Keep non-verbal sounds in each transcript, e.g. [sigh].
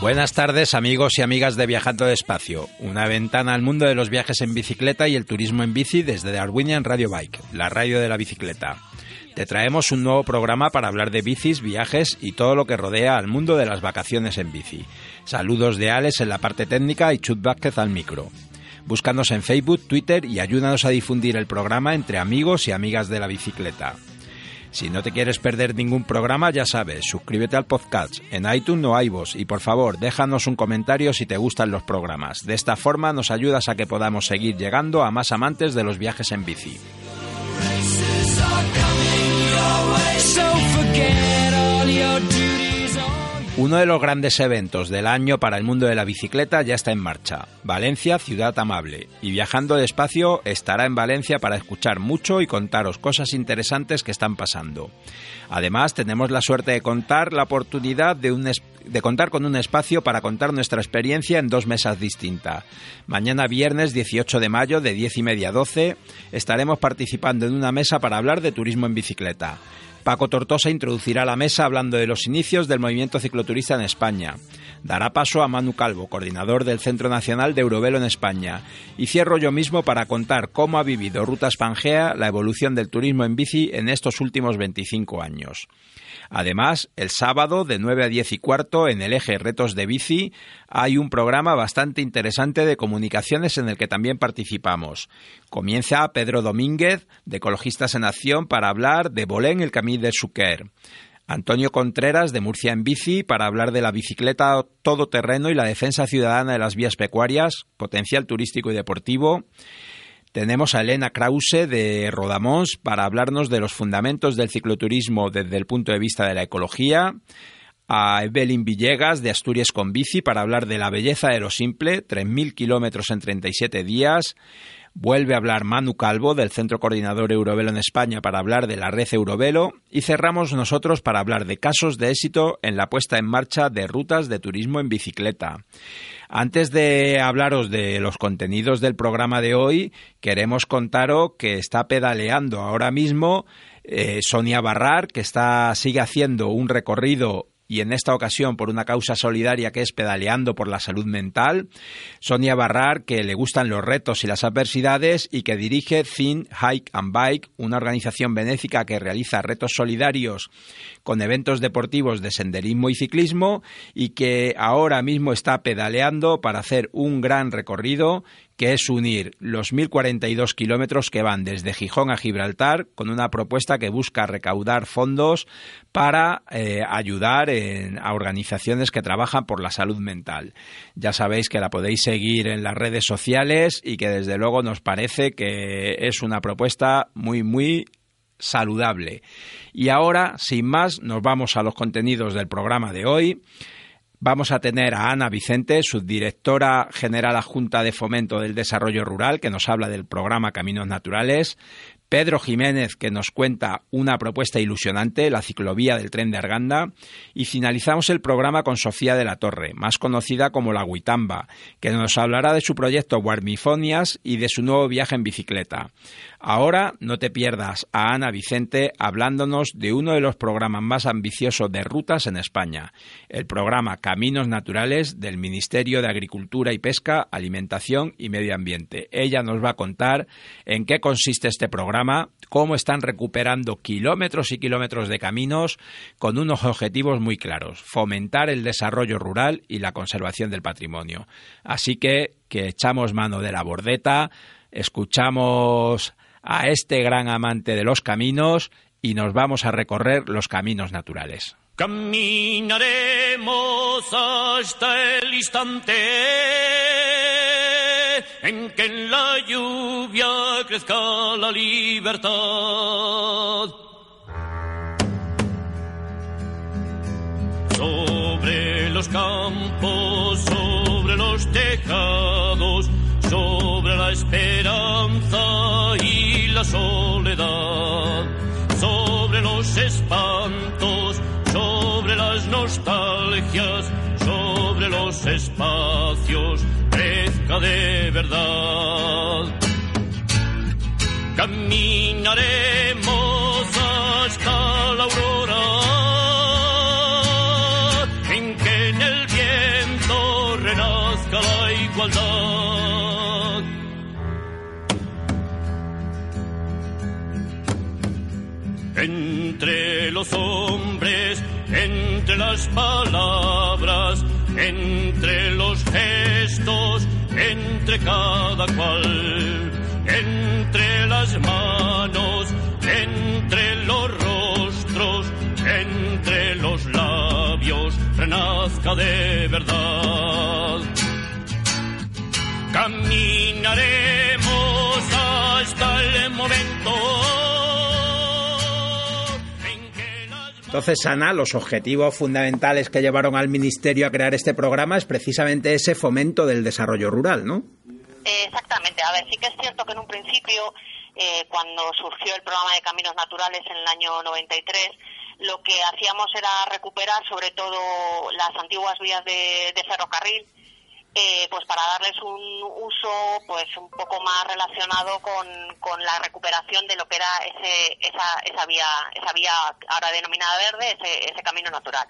Buenas tardes amigos y amigas de Viajando Despacio, una ventana al mundo de los viajes en bicicleta y el turismo en bici desde Darwinian Radio Bike, la radio de la bicicleta. Te traemos un nuevo programa para hablar de bicis, viajes y todo lo que rodea al mundo de las vacaciones en bici. Saludos de Alex en la parte técnica y Chut Vázquez al micro. Búscanos en Facebook, Twitter y ayúdanos a difundir el programa entre amigos y amigas de la bicicleta. Si no te quieres perder ningún programa, ya sabes, suscríbete al podcast en iTunes o iVoox y por favor déjanos un comentario si te gustan los programas. De esta forma nos ayudas a que podamos seguir llegando a más amantes de los viajes en bici. Uno de los grandes eventos del año para el mundo de la bicicleta ya está en marcha. Valencia, ciudad amable. Y viajando despacio estará en Valencia para escuchar mucho y contaros cosas interesantes que están pasando. Además, tenemos la suerte de contar la oportunidad de, contar con un espacio para contar nuestra experiencia en dos mesas distintas. Mañana viernes 18 de mayo de 10 y media a 12 estaremos participando en una mesa para hablar de turismo en bicicleta. Paco Tortosa introducirá la mesa hablando de los inicios del movimiento cicloturista en España. Dará paso a Manu Calvo, coordinador del Centro Nacional de Eurovelo en España. Y cierro yo mismo para contar cómo ha vivido Rutas Pangea la evolución del turismo en bici en estos últimos 25 años. Además, el sábado de 9 a 10 y cuarto en el eje Retos de Bici hay un programa bastante interesante de comunicaciones en el que también participamos. Comienza Pedro Domínguez de Ecologistas en Acción para hablar de Bolén el Camí de Suquer. Antonio Contreras de Murcia en Bici para hablar de la bicicleta todoterreno y la defensa ciudadana de las vías pecuarias, potencial turístico y deportivo. Tenemos a Elena Krause de Rodamons para hablarnos de los fundamentos del cicloturismo desde el punto de vista de la ecología. A Evelyn Villegas de Asturias con Bici para hablar de la belleza de lo simple, 3.000 kilómetros en 37 días. Vuelve a hablar Manu Calvo del Centro Coordinador Eurovelo en España para hablar de la red Eurovelo. Y cerramos nosotros para hablar de casos de éxito en la puesta en marcha de rutas de turismo en bicicleta. Antes de hablaros de los contenidos del programa de hoy, queremos contaros que está pedaleando ahora mismo eh, Sonia Barrar, que está, sigue haciendo un recorrido y en esta ocasión por una causa solidaria que es pedaleando por la salud mental. Sonia Barrar, que le gustan los retos y las adversidades y que dirige Thin Hike and Bike, una organización benéfica que realiza retos solidarios con eventos deportivos de senderismo y ciclismo y que ahora mismo está pedaleando para hacer un gran recorrido que es unir los 1.042 kilómetros que van desde Gijón a Gibraltar con una propuesta que busca recaudar fondos para eh, ayudar en- a organizaciones que trabajan por la salud mental. Ya sabéis que la podéis seguir en las redes sociales y que desde luego nos parece que es una propuesta muy, muy saludable. Y ahora, sin más, nos vamos a los contenidos del programa de hoy. Vamos a tener a Ana Vicente, subdirectora general adjunta de Fomento del Desarrollo Rural, que nos habla del programa Caminos Naturales. Pedro Jiménez, que nos cuenta una propuesta ilusionante, la ciclovía del tren de Arganda. Y finalizamos el programa con Sofía de la Torre, más conocida como la Guitamba, que nos hablará de su proyecto Guarmifonias y de su nuevo viaje en bicicleta. Ahora no te pierdas a Ana Vicente hablándonos de uno de los programas más ambiciosos de rutas en España, el programa Caminos Naturales del Ministerio de Agricultura y Pesca, Alimentación y Medio Ambiente. Ella nos va a contar en qué consiste este programa, cómo están recuperando kilómetros y kilómetros de caminos con unos objetivos muy claros, fomentar el desarrollo rural y la conservación del patrimonio. Así que que echamos mano de la bordeta, escuchamos a este gran amante de los caminos y nos vamos a recorrer los caminos naturales. Caminaremos hasta el instante en que en la lluvia crezca la libertad. Sobre los campos, sobre los tejados, sobre la esperanza la soledad, sobre los espantos, sobre las nostalgias, sobre los espacios, crezca de verdad. Caminaremos hasta la aurora, en que en el viento renazca la igualdad. Entre los hombres, entre las palabras, entre los gestos, entre cada cual, entre las manos, entre los rostros, entre los labios, renazca de verdad. Caminaremos hasta el momento Entonces, Ana, los objetivos fundamentales que llevaron al Ministerio a crear este programa es precisamente ese fomento del desarrollo rural, ¿no? Eh, Exactamente. A ver, sí que es cierto que en un principio, eh, cuando surgió el programa de Caminos Naturales en el año 93, lo que hacíamos era recuperar sobre todo las antiguas vías de, de ferrocarril, eh, pues para darles un uso pues un poco más relacionado con, con la recuperación de lo que era ese, esa, esa vía esa vía ahora denominada verde, ese, camino natural.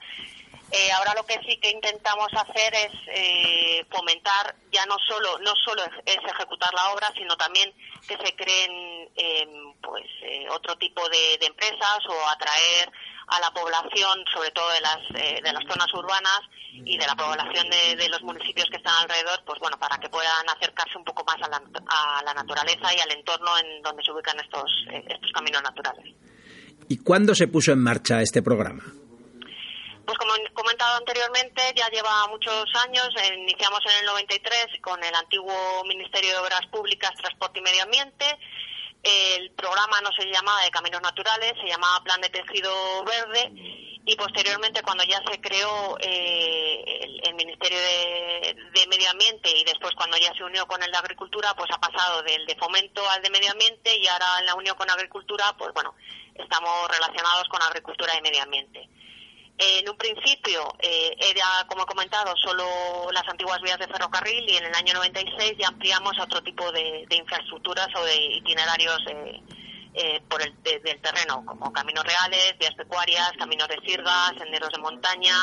Eh, ahora lo que sí que intentamos hacer es eh, fomentar ya no solo no solo es, ejecutar la obra, sino también que se creen eh, pues eh, otro tipo de empresas o atraer a la población, sobre todo de las eh, de las zonas urbanas y de la población de, de los municipios que están alrededor, pues bueno, para que puedan acercarse un poco más a la, a la naturaleza y al entorno en donde se ubican estos eh, estos caminos naturales. ¿Y cuándo se puso en marcha este programa? Pues como he comentado anteriormente, ya lleva muchos años. Iniciamos en el 93 con el antiguo Ministerio de Obras Públicas, Transporte y Medio Ambiente. El programa no se llamaba de Caminos Naturales, se llamaba Plan de Tejido Verde. Y posteriormente, cuando ya se creó eh, el, Ministerio de Medio Ambiente y después cuando ya se unió con el de Agricultura, pues ha pasado del de Fomento al de Medio Ambiente y ahora en la unión con Agricultura, pues bueno, estamos relacionados con Agricultura y Medio Ambiente. En un principio eh, era, como he comentado, solo las antiguas vías de ferrocarril y en el año 96 ya ampliamos a otro tipo de, infraestructuras o de itinerarios eh, eh, por el de- del terreno, como caminos reales, vías pecuarias, caminos de sirga, senderos de montaña,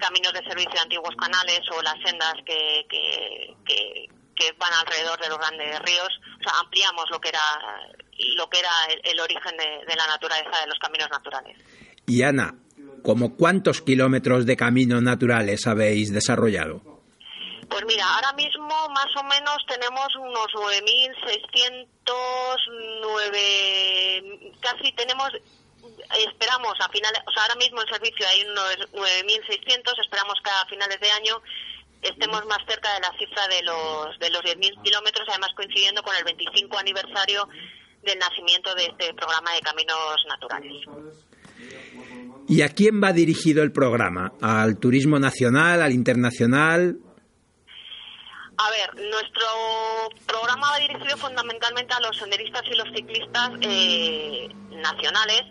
caminos de servicio de antiguos canales o las sendas que, que, que, que van alrededor de los grandes ríos. O sea, ampliamos lo que era lo que era el, el origen de, de la naturaleza de los caminos naturales. Y Ana, ¿como cuántos kilómetros de caminos naturales habéis desarrollado? Pues mira, ahora mismo más o menos tenemos unos 9.600, 9, casi tenemos, esperamos a finales, o sea, ahora mismo en servicio hay unos 9.600, esperamos que a finales de año estemos más cerca de la cifra de los de los 10.000 kilómetros, además coincidiendo con el 25 aniversario del nacimiento de este programa de caminos naturales. ¿Y a quién va dirigido el programa? ¿Al turismo nacional, al internacional? A ver, nuestro programa va dirigido fundamentalmente a los senderistas y los ciclistas eh, nacionales,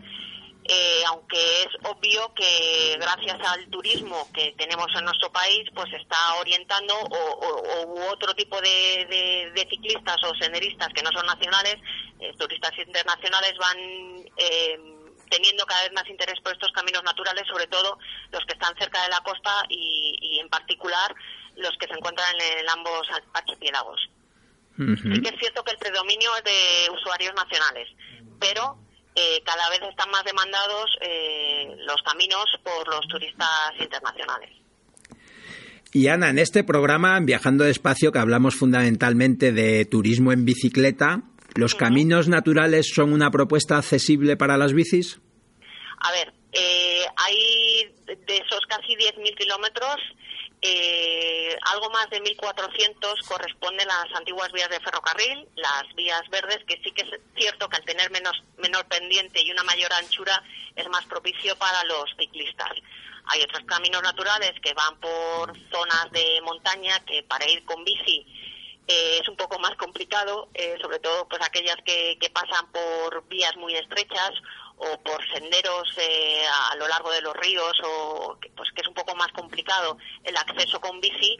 eh, aunque es obvio que gracias al turismo que tenemos en nuestro país, pues está orientando o, otro tipo de ciclistas o senderistas que no son nacionales, eh, turistas internacionales van eh, teniendo cada vez más interés por estos caminos naturales, sobre todo los que están cerca de la costa y, y en particular los que se encuentran en ambos archipiélagos. Sí que es cierto que el predominio es de usuarios nacionales, pero eh, cada vez están más demandados eh, los caminos por los turistas internacionales. Y Ana, en este programa, en Viajando Despacio, que hablamos fundamentalmente de turismo en bicicleta, ¿los caminos naturales son una propuesta accesible para las bicis? A ver, eh, hay de esos casi 10.000 kilómetros, eh, algo más de 1.400 corresponden a las antiguas vías de ferrocarril, las vías verdes, que sí que es cierto que al tener menos, menor pendiente y una mayor anchura es más propicio para los ciclistas. Hay otros caminos naturales que van por zonas de montaña que para ir con bici eh, es un poco más complicado, eh, sobre todo pues aquellas que, que, pasan por vías muy estrechas o por senderos eh, a, lo largo de los ríos o pues que es un poco más complicado el acceso con bici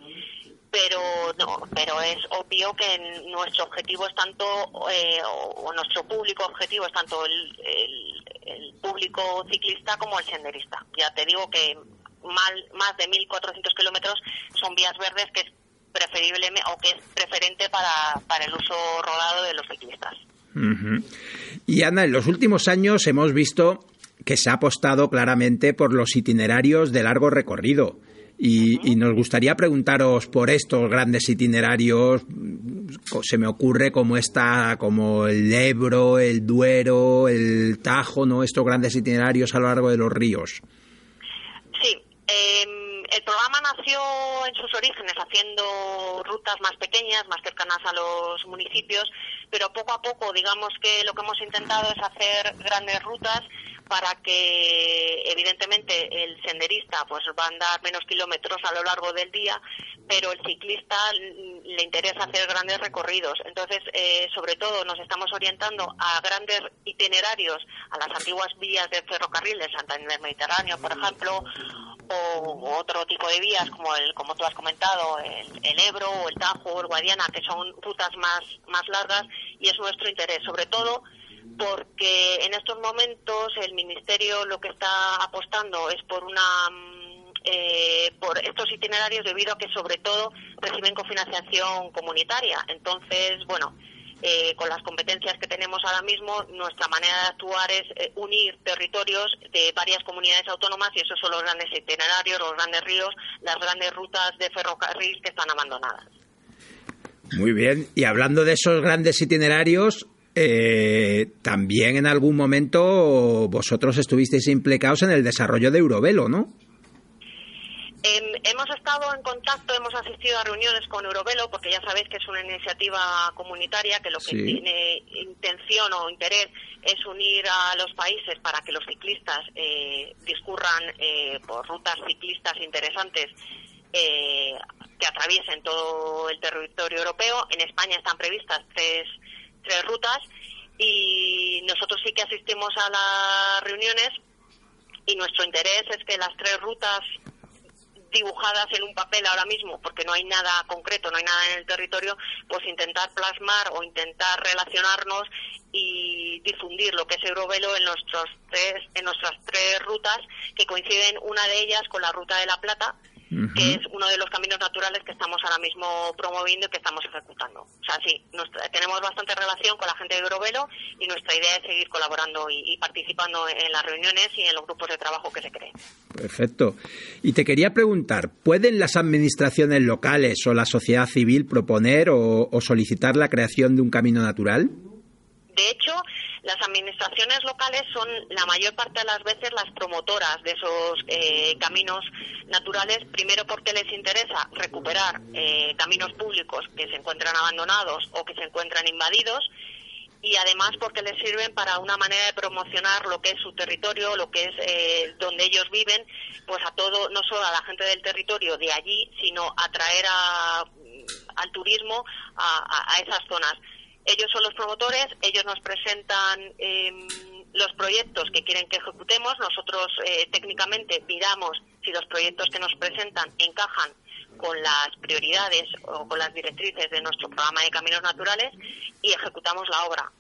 pero no pero es obvio que nuestro objetivo es tanto o, nuestro público objetivo es tanto el, el, público ciclista como el senderista. Ya te digo que más, más de 1.400 kilómetros son vías verdes que preferible o que es preferente para, para el uso rodado de los ciclistas. Y Ana, en los últimos años hemos visto que se ha apostado claramente por los itinerarios de largo recorrido. Y, nos gustaría preguntaros por estos grandes itinerarios. Se me ocurre como esta, como el Ebro, el Duero, el Tajo, ¿no? Estos grandes itinerarios a lo largo de los ríos. Sí. Eh el programa nació en sus orígenes haciendo rutas más pequeñas, más cercanas a los municipios, pero poco a poco, digamos que lo que hemos intentado es hacer grandes rutas para que evidentemente el senderista pues va a andar menos kilómetros a lo largo del día, pero el ciclista le interesa hacer grandes recorridos. Entonces, eh, sobre todo nos estamos orientando a grandes itinerarios, a las antiguas vías de ferrocarril del Santander Mediterráneo, por ejemplo, o otro tipo de vías como el como tú has comentado el, Ebro o el Tajo o el Guadiana que son rutas más más largas y es nuestro interés sobre todo porque en estos momentos el ministerio lo que está apostando es por una mm, eh, por estos itinerarios debido a que sobre todo reciben cofinanciación comunitaria. Entonces bueno eh, con las competencias que tenemos ahora mismo, nuestra manera de actuar es eh, unir territorios de varias comunidades autónomas y esos son los grandes itinerarios, los grandes ríos, las grandes rutas de ferrocarril que están abandonadas. Muy bien, y hablando de esos grandes itinerarios, eh, también en algún momento vosotros estuvisteis implicados en el desarrollo de Eurovelo, ¿no? Hemos estado en contacto, hemos asistido a reuniones con Eurovelo, porque ya sabéis que es una iniciativa comunitaria que lo que tiene intención o interés es unir a los países para que los ciclistas eh, discurran eh, por rutas ciclistas interesantes eh, que atraviesen todo el territorio europeo. En España están previstas tres, tres rutas y nosotros sí que asistimos a las reuniones y nuestro interés es que las tres rutas dibujadas en un papel ahora mismo, porque no hay nada concreto, no hay nada en el territorio, pues intentar plasmar o intentar relacionarnos y difundir lo que es Eurovelo en nuestros tres, en nuestras tres rutas que coinciden una de ellas con la ruta de la Plata, que es uno de los caminos naturales que estamos ahora mismo promoviendo y que estamos ejecutando. O sea, sí, tenemos bastante relación con la gente de Eurovelo y nuestra idea es seguir colaborando y, participando en las reuniones y en los grupos de trabajo que se creen. Perfecto. Y te quería preguntar, ¿pueden las administraciones locales o la sociedad civil proponer o solicitar la creación de un camino natural? De hecho, las administraciones locales son la mayor parte de las veces las promotoras de esos eh, caminos naturales, primero porque les interesa recuperar eh, caminos públicos que se encuentran abandonados o que se encuentran invadidos y además porque les sirven para una manera de promocionar lo que es su territorio, lo que es eh, donde ellos viven, pues a todo, no solo a la gente del territorio de allí, sino atraer a, al turismo a esas zonas. Ellos son los promotores, ellos nos presentan em, los proyectos que quieren que ejecutemos, nosotros eh, técnicamente miramos si los proyectos que nos presentan encajan con las prioridades o con las directrices de nuestro programa de caminos naturales y ejecutamos la obra.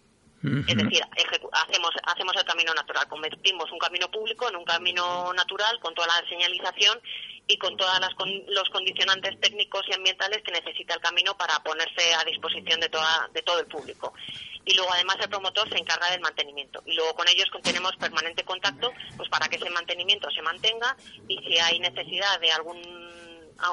Es decir, hacemos, hacemos el camino natural, convertimos un camino público en un camino natural con toda la señalización y con todos los condicionantes técnicos y ambientales que necesita el camino para ponerse a disposición de, toda, de todo el público. Y luego además el promotor se encarga del mantenimiento. Y luego con ellos tenemos permanente contacto pues para que ese mantenimiento se mantenga y si hay necesidad de algún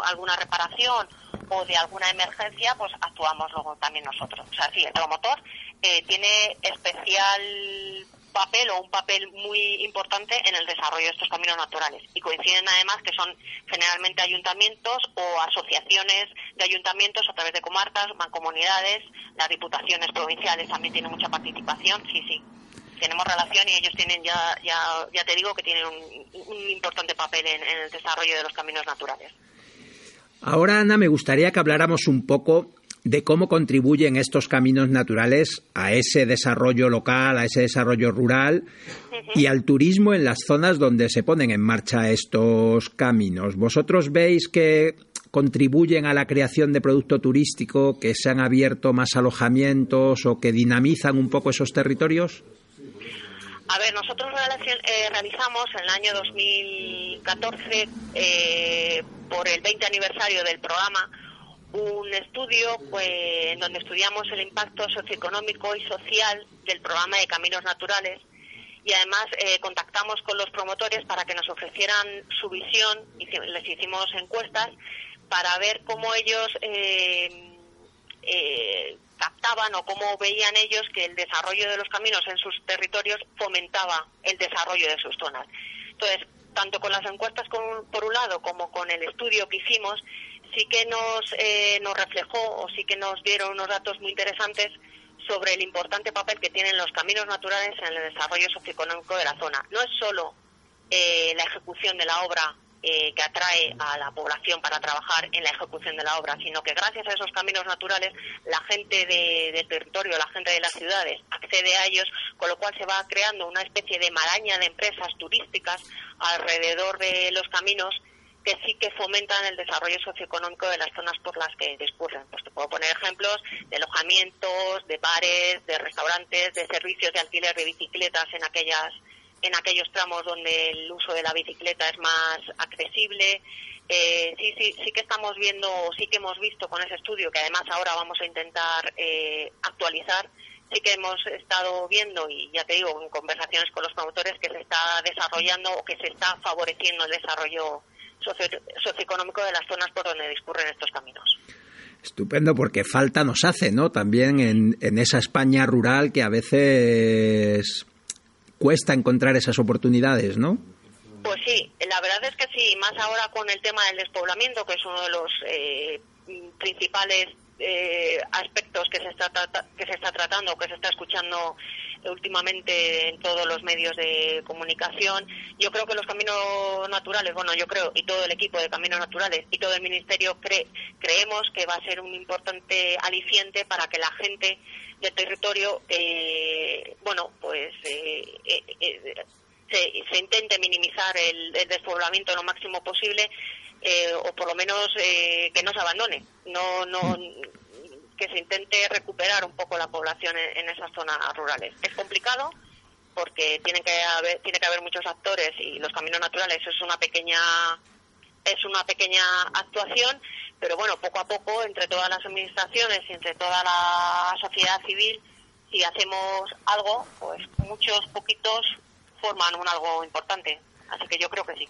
alguna reparación o de alguna emergencia, pues actuamos luego también nosotros. O sea, sí, el promotor eh, tiene especial papel o un papel muy importante en el desarrollo de estos caminos naturales. Y coinciden además que son generalmente ayuntamientos o asociaciones de ayuntamientos a través de comarcas, mancomunidades, las diputaciones provinciales también tienen mucha participación, sí, sí. Tenemos relación y ellos tienen ya, ya, ya te digo que tienen un, importante papel en el desarrollo de los caminos naturales. Ahora, Ana, me gustaría que habláramos un poco de cómo contribuyen estos caminos naturales a ese desarrollo local, a ese desarrollo rural y al turismo en las zonas donde se ponen en marcha estos caminos. ¿Vosotros veis que contribuyen a la creación de producto turístico, que se han abierto más alojamientos o que dinamizan un poco esos territorios? A ver, nosotros eh, realizamos en el año 2014, eh, por el 20 aniversario del programa, un estudio pues, donde estudiamos el impacto socioeconómico y social del programa de caminos naturales y además eh, contactamos con los promotores para que nos ofrecieran su visión y les hicimos encuestas para ver cómo ellos eh, eh, captaban o cómo veían ellos que el desarrollo de los caminos en sus territorios fomentaba el desarrollo de sus zonas. Entonces, tanto con las encuestas por un lado como con el estudio que hicimos, sí que nos, eh, nos reflejó o sí que nos dieron unos datos muy interesantes sobre el importante papel que tienen los caminos naturales en el desarrollo socioeconómico de la zona. No es solo eh, la ejecución de la obra eh, que atrae a la población para trabajar en la ejecución de la obra, sino que gracias a esos caminos naturales la gente del territorio, la gente de las ciudades accede a ellos, con lo cual se va creando una especie de maraña de empresas turísticas alrededor de los caminos que sí que fomentan el desarrollo socioeconómico de las zonas por las que discurren. Pues te puedo poner ejemplos de alojamientos, de bares, de restaurantes, de servicios de alquiler de bicicletas en aquellas en aquellos tramos donde el uso de la bicicleta es más accesible. Eh, sí, sí, sí que estamos viendo, sí que hemos visto con ese estudio, que además ahora vamos a intentar eh, actualizar, sí que hemos estado viendo, y ya te digo, en conversaciones con los promotores, que se está desarrollando o que se está favoreciendo el desarrollo socioeconómico de las zonas por donde discurren estos caminos. Estupendo, porque falta nos hace, ¿no? También en, en esa España rural que a veces cuesta encontrar esas oportunidades, ¿no? Pues sí, la verdad es que sí, más ahora con el tema del despoblamiento, que es uno de los eh, principales eh, aspectos que se está que se está tratando, que se está escuchando últimamente en todos los medios de comunicación. Yo creo que los caminos naturales, bueno, yo creo, y todo el equipo de caminos naturales y todo el ministerio cree, creemos que va a ser un importante aliciente para que la gente del territorio, eh, bueno, pues eh, eh, se, intente minimizar el, despoblamiento lo máximo posible o por lo menos que no se abandone, no, no, que se intente recuperar un poco la población en, esas zonas rurales. Es complicado porque tiene que haber, tiene que haber muchos actores y los caminos naturales es una pequeña es una pequeña actuación pero bueno, poco a poco, entre todas las administraciones y entre toda la sociedad civil, si hacemos algo, pues muchos poquitos forman un algo importante. Así que yo creo que sí.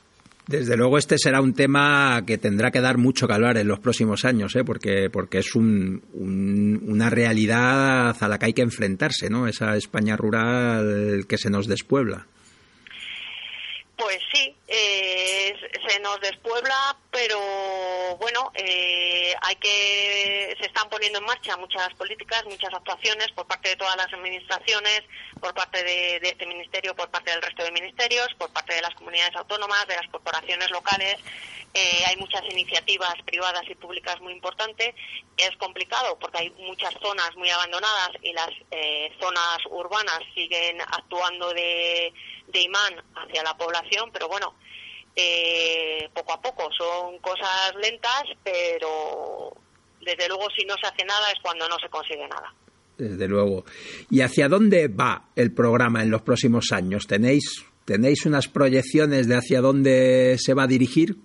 Desde luego este será un tema que tendrá que dar mucho que hablar en los próximos años, ¿eh? porque, porque es un, una realidad a la que hay que enfrentarse, ¿no? Esa España rural que se nos despuebla. Pues sí, eh, se nos despuebla, pero bueno, eh, hay que se están poniendo en marcha muchas políticas, muchas actuaciones por parte de todas las administraciones, por parte de, este ministerio, por parte del resto de ministerios, por parte de las comunidades autónomas, de las corporaciones locales. Eh, hay muchas iniciativas privadas y públicas muy importantes. Es complicado porque hay muchas zonas muy abandonadas y las zonas urbanas siguen actuando de de imán hacia la población, pero bueno, eh, poco a poco, son cosas lentas, pero desde luego si no se hace nada es cuando no se consigue nada. Desde luego. ¿Y hacia dónde va el programa en los próximos años? ¿Tenéis, tenéis unas proyecciones de hacia dónde se va a dirigir?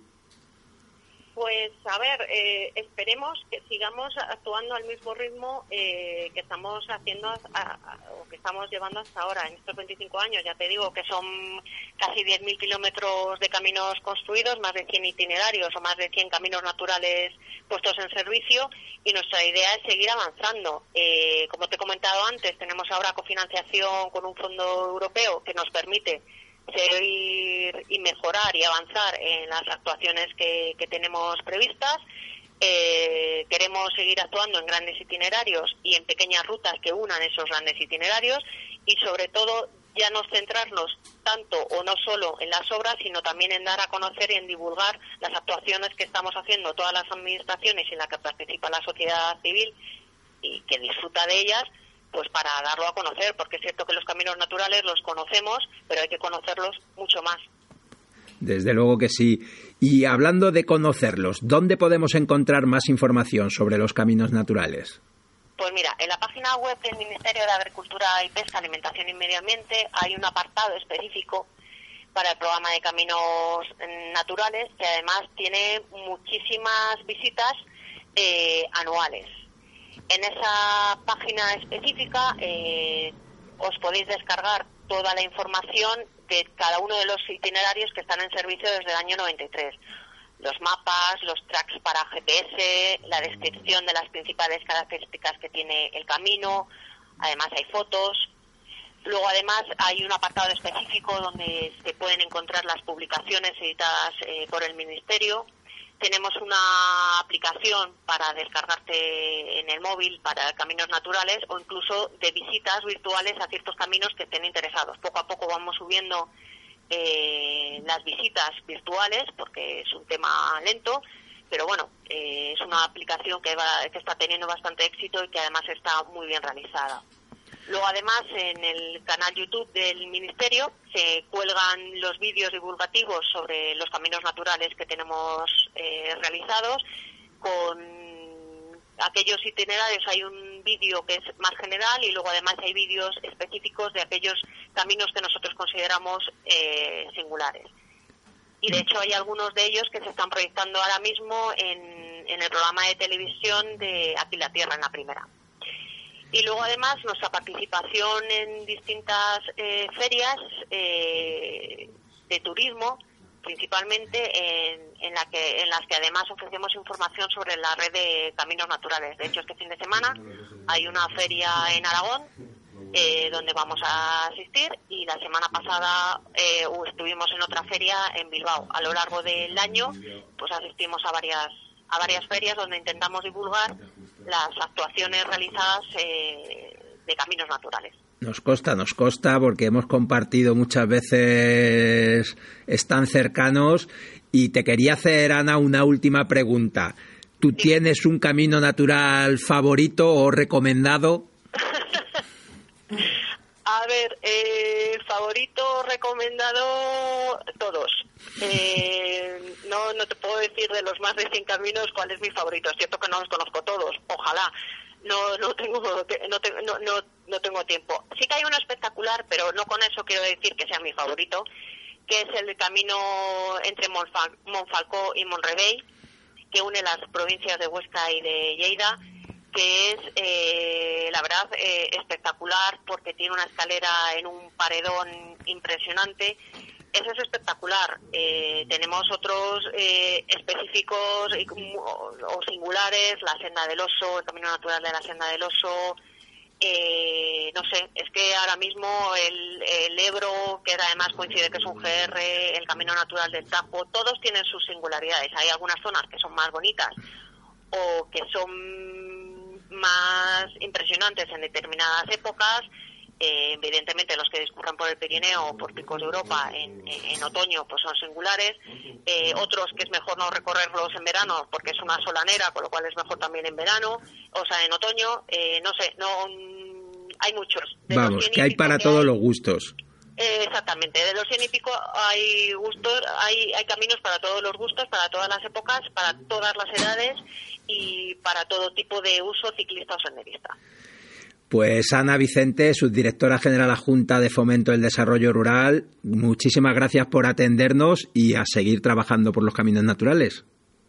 Pues a ver, eh, esperemos que sigamos actuando al mismo ritmo eh, que estamos haciendo o que estamos llevando hasta ahora en estos 25 años. Ya te digo que son casi 10.000 kilómetros de caminos construidos, más de 100 itinerarios o más de 100 caminos naturales puestos en servicio y nuestra idea es seguir avanzando. Eh, como te he comentado antes, tenemos ahora cofinanciación con un fondo europeo que nos permite seguir y mejorar y avanzar en las actuaciones que, tenemos previstas. Eh, queremos seguir actuando en grandes itinerarios y en pequeñas rutas que unan esos grandes itinerarios y sobre todo ya no centrarnos tanto o no solo en las obras, sino también en dar a conocer y en divulgar las actuaciones que estamos haciendo todas las administraciones en las que participa la sociedad civil y que disfruta de ellas, pues para darlo a conocer, porque es cierto que los caminos naturales los conocemos, pero hay que conocerlos mucho más. Desde luego que sí. Y hablando de conocerlos, ¿dónde podemos encontrar más información sobre los caminos naturales? Pues mira, en la página web del Ministerio de Agricultura y Pesca, Alimentación y Medio Ambiente hay un apartado específico para el programa de caminos naturales que además tiene muchísimas visitas eh, anuales. En esa página específica eh, os podéis descargar toda la información de cada uno de los itinerarios que están en servicio desde el año 93. Los mapas, los tracks para GPS, la descripción de las principales características que tiene el camino, además hay fotos. Luego además hay un apartado específico donde se pueden encontrar las publicaciones editadas eh, por el Ministerio tenemos una aplicación para descargarte en el móvil para caminos naturales o incluso de visitas virtuales a ciertos caminos que estén interesados. Poco a poco vamos subiendo eh, las visitas virtuales porque es un tema lento, pero bueno, eh, es una aplicación que, que está teniendo bastante éxito y que además está muy bien realizada. Luego, además, en el canal YouTube del Ministerio se cuelgan los vídeos divulgativos sobre los caminos naturales que tenemos eh, realizados. Con aquellos itinerarios hay un vídeo que es más general y luego, además, hay vídeos específicos de aquellos caminos que nosotros consideramos eh, singulares. Y, de hecho, hay algunos de ellos que se están proyectando ahora mismo en, en el programa de televisión de Aquí la Tierra, en la primera. Y luego además nuestra participación en distintas eh, ferias eh, de turismo, principalmente en, la que, en las que además ofrecemos información sobre la red de caminos naturales. De hecho, este fin de semana hay una feria en Aragón eh, donde vamos a asistir y la semana pasada estuvimos en otra feria en Bilbao. A lo largo del año pues asistimos a varias a varias ferias donde intentamos divulgar las actuaciones realizadas eh, de caminos naturales. Nos consta, nos consta, porque hemos compartido muchas veces, están cercanos, y te quería hacer, Ana, una última pregunta. ¿Tú tienes un camino natural favorito o recomendado? [laughs] A ver, eh, favorito, recomendado, todos. Eh, no, no te puedo decir de los más de 100 caminos cuál es mi favorito. Es cierto que no los conozco todos, ojalá. No, no tengo, no, no, no, tengo tiempo. Sí que hay uno espectacular, pero no con eso quiero decir que sea mi favorito, que es el camino entre Monfalcó y Monrevey, que une las provincias de Huesca y de Lleida que es, eh, la verdad, eh, espectacular porque tiene una escalera en un paredón impresionante. Eso es espectacular. Eh, tenemos otros específicos o, singulares, la senda del oso, el camino natural de la senda del oso. no sé, es que ahora mismo el, el, Ebro, que además coincide que es un GR, el camino natural del Tajo, todos tienen sus singularidades. Hay algunas zonas que son más bonitas o que son más impresionantes en determinadas épocas. Eh, evidentemente los que discurren por el Pirineo o por picos de Europa en, otoño pues son singulares. Eh, otros que es mejor no recorrerlos en verano porque es una solanera, con lo cual es mejor también en verano, o sea, en otoño. Eh, no sé, no hay muchos. Vamos, que hay para todos los gustos. Exactamente, de los cien y pico hay gustos, hay, hay caminos para todos los gustos, para todas las épocas, para todas las edades y para todo tipo de uso ciclista o senderista. Pues Ana Vicente, subdirectora general adjunta de Fomento del Desarrollo Rural, muchísimas gracias por atendernos y a seguir trabajando por los caminos naturales.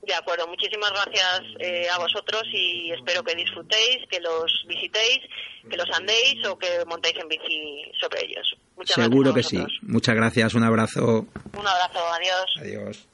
De acuerdo, muchísimas gracias eh, a vosotros y espero que disfrutéis, que los visitéis, que los andéis o que montéis en bici sobre ellos. Muchas Seguro que sí. Muchas gracias, un abrazo. Un abrazo, adiós. Adiós.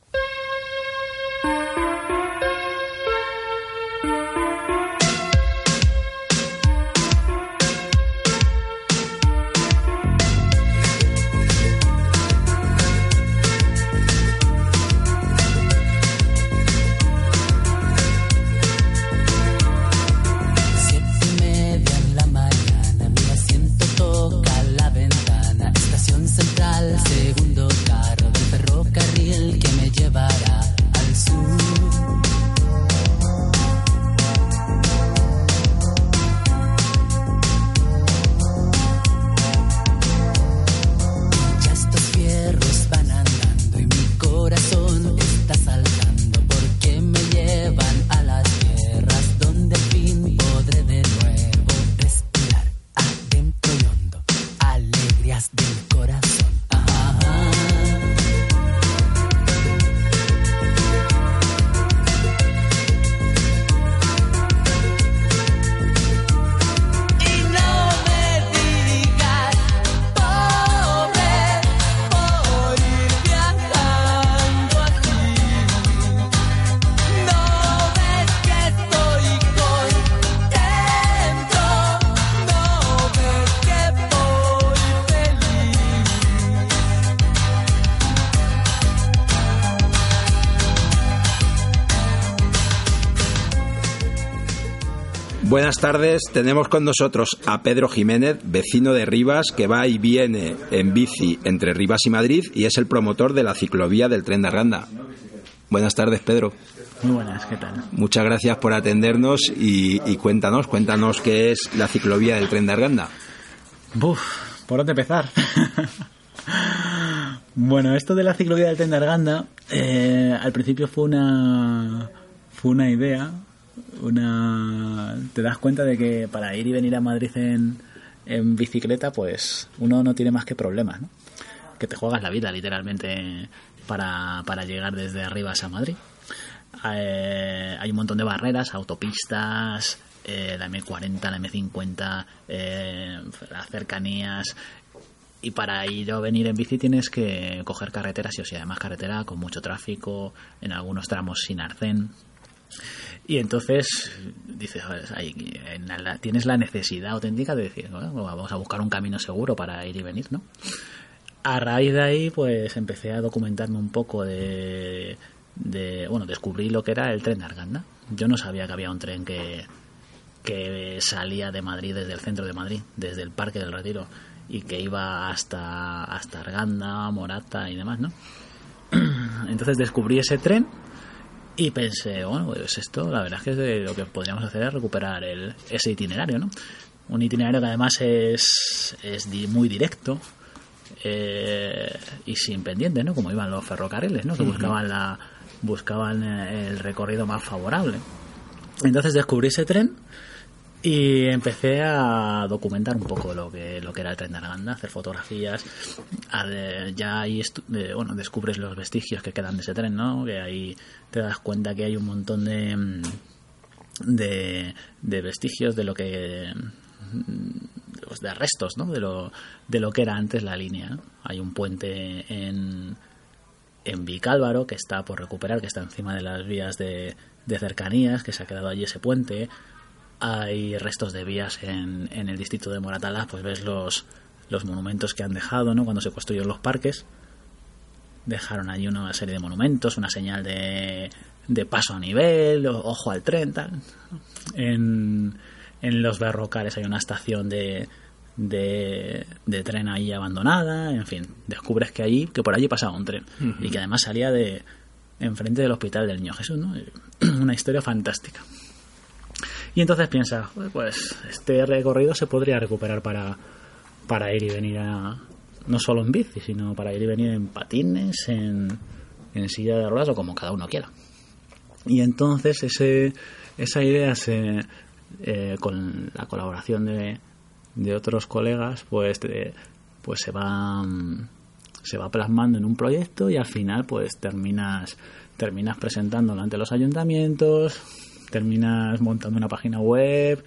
Buenas tardes, tenemos con nosotros a Pedro Jiménez, vecino de Rivas, que va y viene en bici entre Rivas y Madrid y es el promotor de la ciclovía del tren de Arganda. Buenas tardes, Pedro. Muy buenas, ¿qué tal? Muchas gracias por atendernos y, y cuéntanos, cuéntanos qué es la ciclovía del tren de Arganda. Buf, ¿por dónde empezar? bueno, esto de la ciclovía del tren de Arganda, eh, al principio fue una, fue una idea, una... Te das cuenta de que para ir y venir a Madrid en, en bicicleta, pues uno no tiene más que problemas, ¿no? Que te juegas la vida, literalmente, para, para llegar desde arriba a Madrid. Eh, hay un montón de barreras, autopistas, eh, la M40, la M50, eh, las cercanías. Y para ir o venir en bici tienes que coger carreteras y o sea, además carretera con mucho tráfico, en algunos tramos sin arcén. Y entonces dices, en tienes la necesidad auténtica de decir, bueno, vamos a buscar un camino seguro para ir y venir, ¿no? A raíz de ahí, pues empecé a documentarme un poco de, de- bueno, descubrí lo que era el tren de Arganda. Yo no sabía que había un tren que, que salía de Madrid, desde el centro de Madrid, desde el Parque del Retiro, y que iba hasta, hasta Arganda, Morata y demás, ¿no? [clears throat] Entonces descubrí ese tren y pensé, bueno, pues esto, la verdad es que lo que podríamos hacer es recuperar el, ese itinerario, ¿no? Un itinerario que además es, es muy directo eh, y sin pendiente, ¿no? Como iban los ferrocarriles, ¿no? Que buscaban, la, buscaban el recorrido más favorable. Entonces descubrí ese tren y empecé a documentar un poco lo que lo que era el tren de Arganda, hacer fotografías. Ya ahí bueno, descubres los vestigios que quedan de ese tren, ¿no? Que ahí te das cuenta que hay un montón de de, vestigios de lo que de restos, ¿no? De lo de lo que era antes la línea. Hay un puente en en Vicálvaro, que está por recuperar, que está encima de las vías de, de cercanías, que se ha quedado allí ese puente. Hay restos de vías en, en el distrito de Moratalá, pues ves los, los monumentos que han dejado, ¿no? Cuando se construyeron los parques. Dejaron allí una serie de monumentos, una señal de, de paso a nivel, ojo al tren, tal. En, en los berrocales hay una estación de, de, de tren ahí abandonada, en fin, descubres que allí, que por allí pasaba un tren y que además salía de enfrente del hospital del Niño Jesús, ¿no? [clears throat] Una historia fantástica. Y entonces piensas, "Joder, pues este recorrido se podría recuperar para, para ir y venir a, no solo en bici, sino para ir y venir en patines, en, en silla de ruedas o como cada uno quiera. Y entonces ese, esa idea se, eh, con la colaboración de, de otros colegas, pues, de- pues se va se va plasmando en un proyecto y al final pues terminas terminas presentándolo ante los ayuntamientos, terminas montando una página web,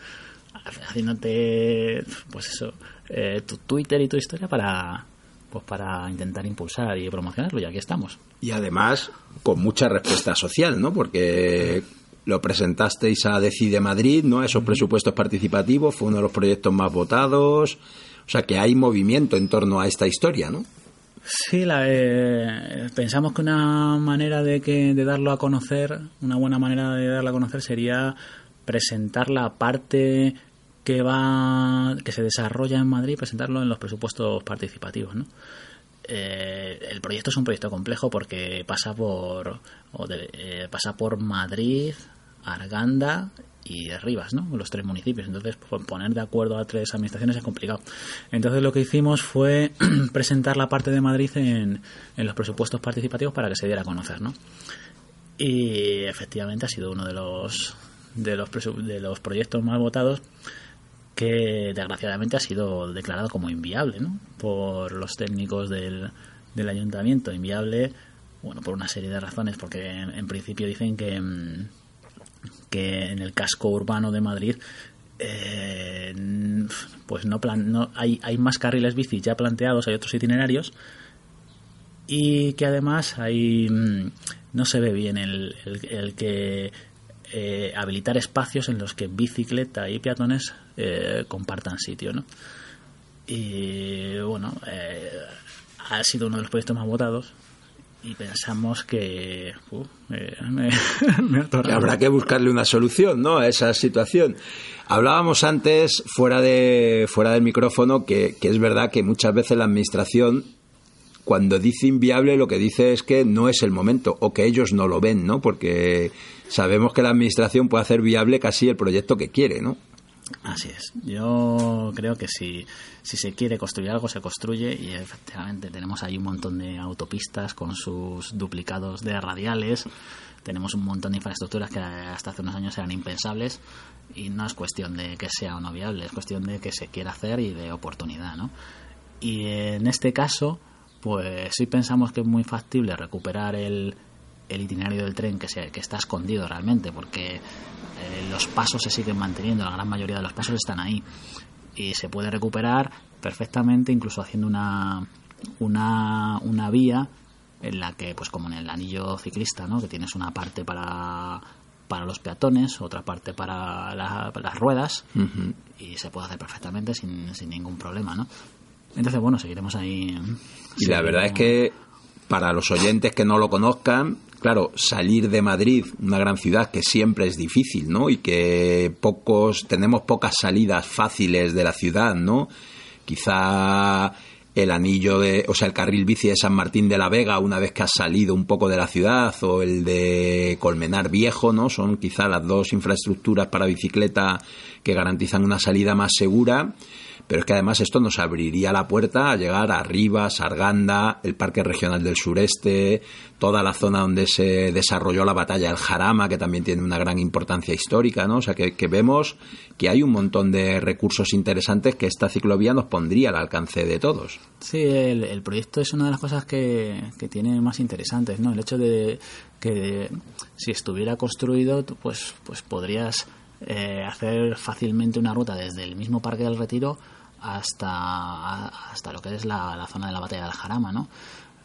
haciéndote pues eso, eh, tu Twitter y tu historia para pues para intentar impulsar y promocionarlo y aquí estamos. Y además, con mucha respuesta social, ¿no? Porque lo presentasteis a Decide Madrid, ¿no? Esos presupuestos participativos, fue uno de los proyectos más votados. O sea que hay movimiento en torno a esta historia, ¿no? Sí, la, eh, pensamos que una manera de, que, de darlo a conocer, una buena manera de darlo a conocer sería presentar la parte que va que se desarrolla en Madrid, presentarlo en los presupuestos participativos, ¿no? Eh, el proyecto es un proyecto complejo porque pasa por o de- eh, pasa por Madrid, Arganda y Rivas, ¿no? Los tres municipios. Entonces, pues, poner de acuerdo a tres administraciones es complicado. Entonces, lo que hicimos fue [clears throat] presentar la parte de Madrid en, en los presupuestos participativos para que se diera a conocer, ¿no? Y efectivamente ha sido uno de los de los de los proyectos más votados que desgraciadamente ha sido declarado como inviable ¿no? por los técnicos del, del ayuntamiento. Inviable, bueno, por una serie de razones, porque en, en principio dicen que, mm, que en el casco urbano de Madrid eh, pues no, hay, hay más carriles bici ya planteados, hay otros itinerarios y que además hay, mm, no se ve bien el, el- el que eh, habilitar espacios en los que bicicleta y peatones eh, compartan sitio, ¿no? Y bueno, eh, ha sido uno de los proyectos más votados y pensamos que [laughs] habrá que buscarle una solución ¿no? a esa situación. Hablábamos antes, fuera, de, fuera del micrófono, que, que es verdad que muchas veces la Administración cuando dice inviable lo que dice es que no es el momento o que ellos no lo ven, ¿no? Porque sabemos que la administración puede hacer viable casi el proyecto que quiere, ¿no? Así es. Yo creo que si, si se quiere construir algo, se construye y efectivamente tenemos ahí un montón de autopistas con sus duplicados de radiales, tenemos un montón de infraestructuras que hasta hace unos años eran impensables y no es cuestión de que sea o no viable, es cuestión de que se quiera hacer y de oportunidad, ¿no? Y en este caso, pues sí pensamos que es muy factible recuperar el, el itinerario del tren que, se, que está escondido realmente, porque eh, los pasos se siguen manteniendo, la gran mayoría de los pasos están ahí y se puede recuperar perfectamente, incluso haciendo una, una, una vía en la que, pues como en el anillo ciclista, ¿no? que tienes una parte para, para los peatones, otra parte para, las ruedas y se puede hacer perfectamente sin, sin ningún problema, ¿no? Entonces, bueno, seguiremos ahí. Y la verdad es que para los oyentes que no lo conozcan, claro, salir de Madrid, una gran ciudad que siempre es difícil, ¿no? Y que pocos, tenemos pocas salidas fáciles de la ciudad, ¿no? Quizá el anillo de, o sea, el carril bici de San Martín de la Vega una vez que has salido un poco de la ciudad o el de Colmenar Viejo, ¿no? Son quizá las dos infraestructuras para bicicleta que garantizan una salida más segura pero es que además esto nos abriría la puerta a llegar a Rivas, Arganda, el Parque Regional del Sureste, toda la zona donde se desarrolló la batalla del Jarama, que también tiene una gran importancia histórica, ¿no? O sea, que, vemos que hay un montón de recursos interesantes que esta ciclovía nos pondría al alcance de todos. Sí, el, proyecto es una de las cosas que, tiene más interesantes, ¿no? El hecho de que si estuviera construido, pues, pues podrías eh, hacer fácilmente una ruta desde el mismo Parque del Retiro hasta, hasta lo que es la, zona de la batalla del Jarama, ¿no?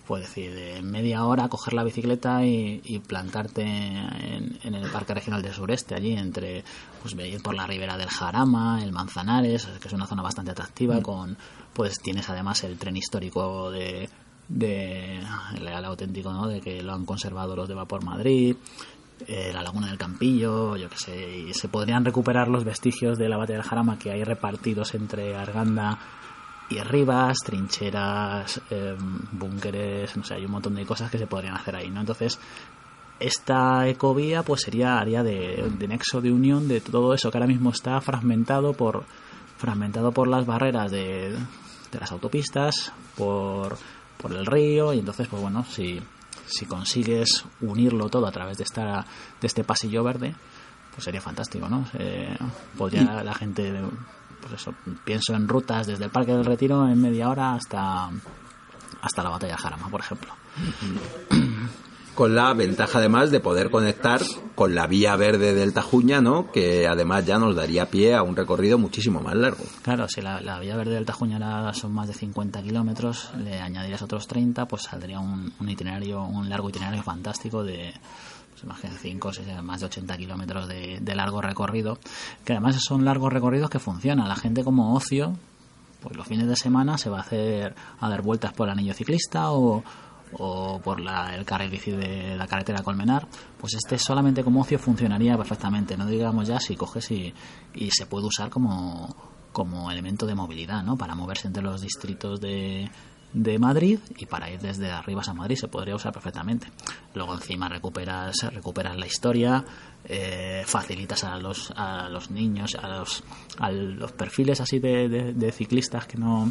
Puedes decir, de media hora coger la bicicleta y, plantarte en, el Parque Regional del Sureste, allí entre, pues ir por la ribera del Jarama, el Manzanares, que es una zona bastante atractiva, mm. con, pues tienes además el tren histórico de, de el, auténtico, ¿no? De que lo han conservado los de Vapor Madrid, eh, la laguna del Campillo, yo qué sé, y se podrían recuperar los vestigios de la batalla del Jarama que hay repartidos entre Arganda y Rivas, trincheras, em, búnkeres, no sé, hay un montón de cosas que se podrían hacer ahí, ¿no? Entonces, esta ecovía pues sería área de, nexo de unión de todo eso que ahora mismo está fragmentado por fragmentado por las barreras de, de las autopistas, por, por el río, y entonces, pues bueno, si si consigues unirlo todo a través de esta de este pasillo verde pues sería fantástico no podría la gente pues eso pienso en rutas desde el Parque del Retiro en media hora hasta hasta la batalla de Jarama por ejemplo [clears throat] con la ventaja además de poder conectar con la vía verde del Tajuña, ¿no? Que además ya nos daría pie a un recorrido muchísimo más largo. Claro, si la, vía verde del Tajuña son más de 50 kilómetros, le añadirías otros 30, pues saldría un, itinerario, un largo itinerario fantástico de, pues imagínate 5 o más de 80 kilómetros de, de largo recorrido, que además son largos recorridos que funcionan. La gente como ocio, pues los fines de semana se va a hacer a dar vueltas por el anillo ciclista o o por la, el carril bici de la carretera Colmenar, pues este solamente como ocio funcionaría perfectamente. No digamos ya si coges y, y se puede usar como, como elemento de movilidad, ¿no? Para moverse entre los distritos de, de Madrid y para ir desde arriba a Madrid se podría usar perfectamente. Luego encima recuperas, recuperas la historia, eh, facilitas a los, a los niños, a los, a los perfiles así de, de, ciclistas que no,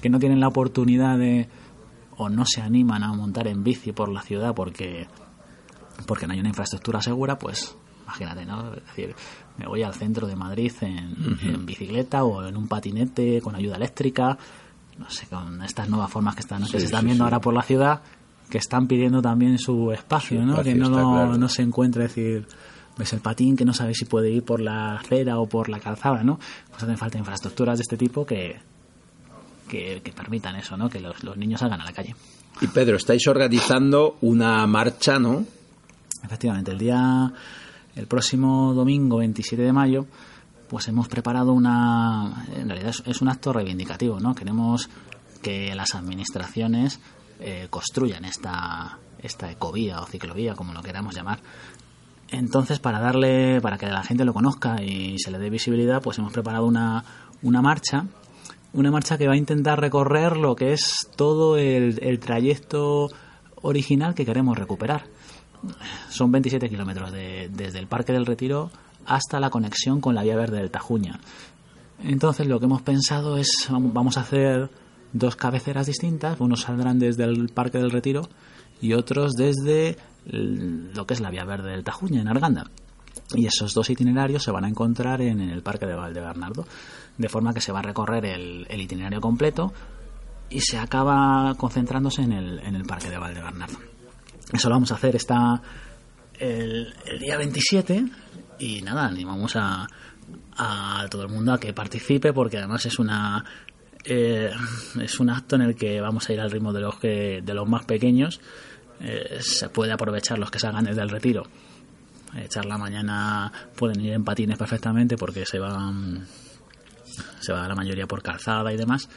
que no tienen la oportunidad de, o no se animan a montar en bici por la ciudad porque, porque no hay una infraestructura segura, pues imagínate, ¿no? Es decir, me voy al centro de Madrid en, bicicleta o en un patinete con ayuda eléctrica, no sé, con estas nuevas formas que están, se están viendo ahora por la ciudad, que están pidiendo también su espacio, ¿no? que no, no se encuentre, decir, ves el patín que no sabe si puede ir por la acera o por la calzada, ¿no? Pues hacen falta infraestructuras de este tipo que, que, permitan eso, ¿no? Que los, niños salgan a la calle. Y Pedro, estáis organizando una marcha, ¿no? Efectivamente, el día, el próximo domingo 27 de mayo, pues hemos preparado una, en realidad es, un acto reivindicativo, ¿no? Queremos que las administraciones eh, construyan esta, esta ecovía o ciclovía, como lo queramos llamar. Entonces, para darle, para que la gente lo conozca y se le dé visibilidad, pues hemos preparado una, una marcha, una marcha que va a intentar recorrer lo que es todo el, trayecto original que queremos recuperar. Son 27 kilómetros de- desde el Parque del Retiro hasta la conexión con la Vía Verde del Tajuña. Entonces lo que hemos pensado es, vam- vamos a hacer dos cabeceras distintas, unos saldrán desde el Parque del Retiro y otros desde lo que es la Vía Verde del Tajuña, en Arganda. Y esos dos itinerarios se van a encontrar en el Parque de Valdebernardo, de forma que se va a recorrer el, el itinerario completo y se acaba concentrándose en el, en el Parque de Valdebernardo. Eso lo vamos a hacer esta, el, día 27 y nada, animamos a, a todo el mundo a que participe porque además es una eh, es un acto en el que vamos a ir al ritmo de los que de los más pequeños Eh, se puede aprovechar los que salgan desde el retiro echar la mañana pueden ir en patines perfectamente porque se van se va la mayoría por calzada y demás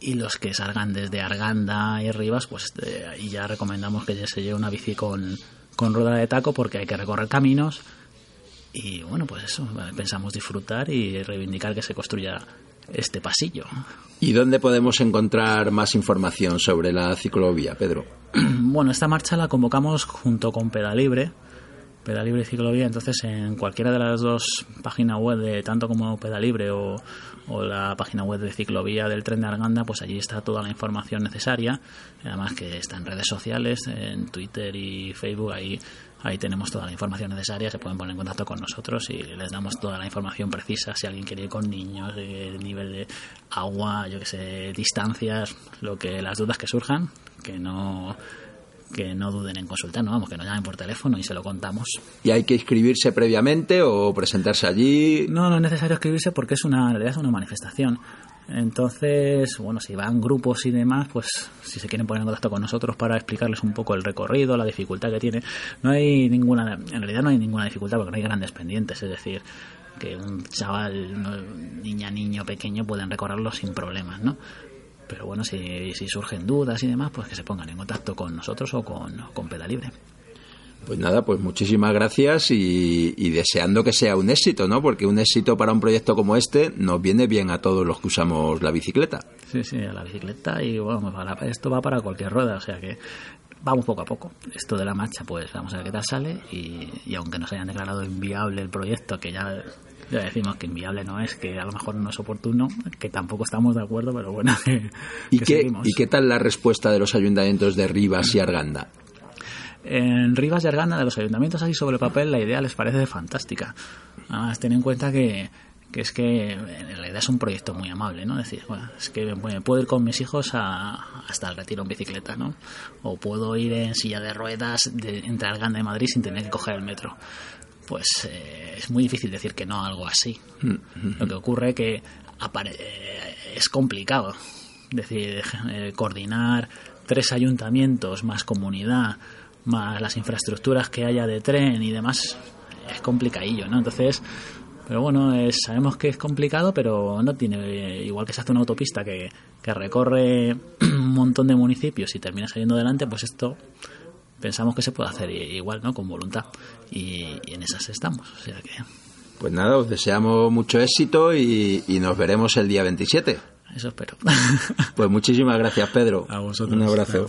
y los que salgan desde Arganda y Rivas, pues eh, ahí ya recomendamos que ya se lleve una bici con, con rueda de taco porque hay que recorrer caminos y bueno, pues eso, pensamos disfrutar y reivindicar que se construya este pasillo. ¿Y dónde podemos encontrar más información sobre la ciclovía, Pedro? [clears throat] Bueno, esta marcha la convocamos junto con Pedalibre, Pedalibre y Ciclovía, entonces en cualquiera de las dos páginas web, de tanto como Pedalibre o, o la página web de Ciclovía del Tren de Arganda, pues allí está toda la información necesaria, además que está en redes sociales, en Twitter y Facebook, ahí, ahí tenemos toda la información necesaria, se pueden poner en contacto con nosotros y les damos toda la información precisa, si alguien quiere ir con niños, el nivel de agua, yo que sé, distancias, lo que las dudas que surjan, que no que no duden en consultarnos, vamos, que nos llamen por teléfono y se lo contamos. ¿Y hay que inscribirse previamente o presentarse allí? No, no es necesario escribirse porque es una, en realidad es una manifestación. Entonces, bueno, si van grupos y demás, pues si se quieren poner en contacto con nosotros para explicarles un poco el recorrido, la dificultad que tiene, no hay ninguna, en realidad no hay ninguna dificultad porque no hay grandes pendientes, es decir, que un chaval, niña, niño pequeño pueden recorrerlo sin problemas, ¿no? Pero bueno, si, si surgen dudas y demás, pues que se pongan en contacto con nosotros o con, con Pedalibre. Pues nada, pues muchísimas gracias y, y deseando que sea un éxito, ¿no? Porque un éxito para un proyecto como este nos viene bien a todos los que usamos la bicicleta. Sí, sí, a la bicicleta y bueno, para- esto va para cualquier rueda, o sea que vamos poco a poco. Esto de la marcha, pues vamos a ver qué tal sale y, y aunque nos hayan declarado inviable el proyecto, que ya, ya decimos que inviable no es, que a lo mejor no es oportuno, que tampoco estamos de acuerdo, pero bueno, que, [laughs] ¿Y que qué. ¿Y qué tal la respuesta de los ayuntamientos de Rivas y Arganda? En Rivas y Arganda, de los ayuntamientos así sobre el papel, la idea les parece fantástica. Además, ten en cuenta que, que es que en realidad es un proyecto muy amable, ¿no? Es decir, bueno, es que bueno, puedo ir con mis hijos a- hasta el retiro en bicicleta, ¿no? O puedo ir en silla de ruedas de, entre Arganda y Madrid sin tener que coger el metro. Pues eh, es muy difícil decir que no a algo así. Lo que ocurre que eh, es complicado. Decir, eh, coordinar tres ayuntamientos más comunidad, más las infraestructuras que haya de tren y demás, es complicadillo, ¿no? Entonces, pero bueno, es- sabemos que es complicado, pero no tiene, igual que se hace una autopista que, que recorre [clears throat] un montón de municipios y termina saliendo adelante, pues esto pensamos que se puede hacer igual, ¿no? Con voluntad. Y, y en esas estamos, o sea que Pues nada, os deseamos mucho éxito y, y nos veremos el día 27. eso espero. Pues muchísimas gracias, Pedro. A vosotros. Un abrazo.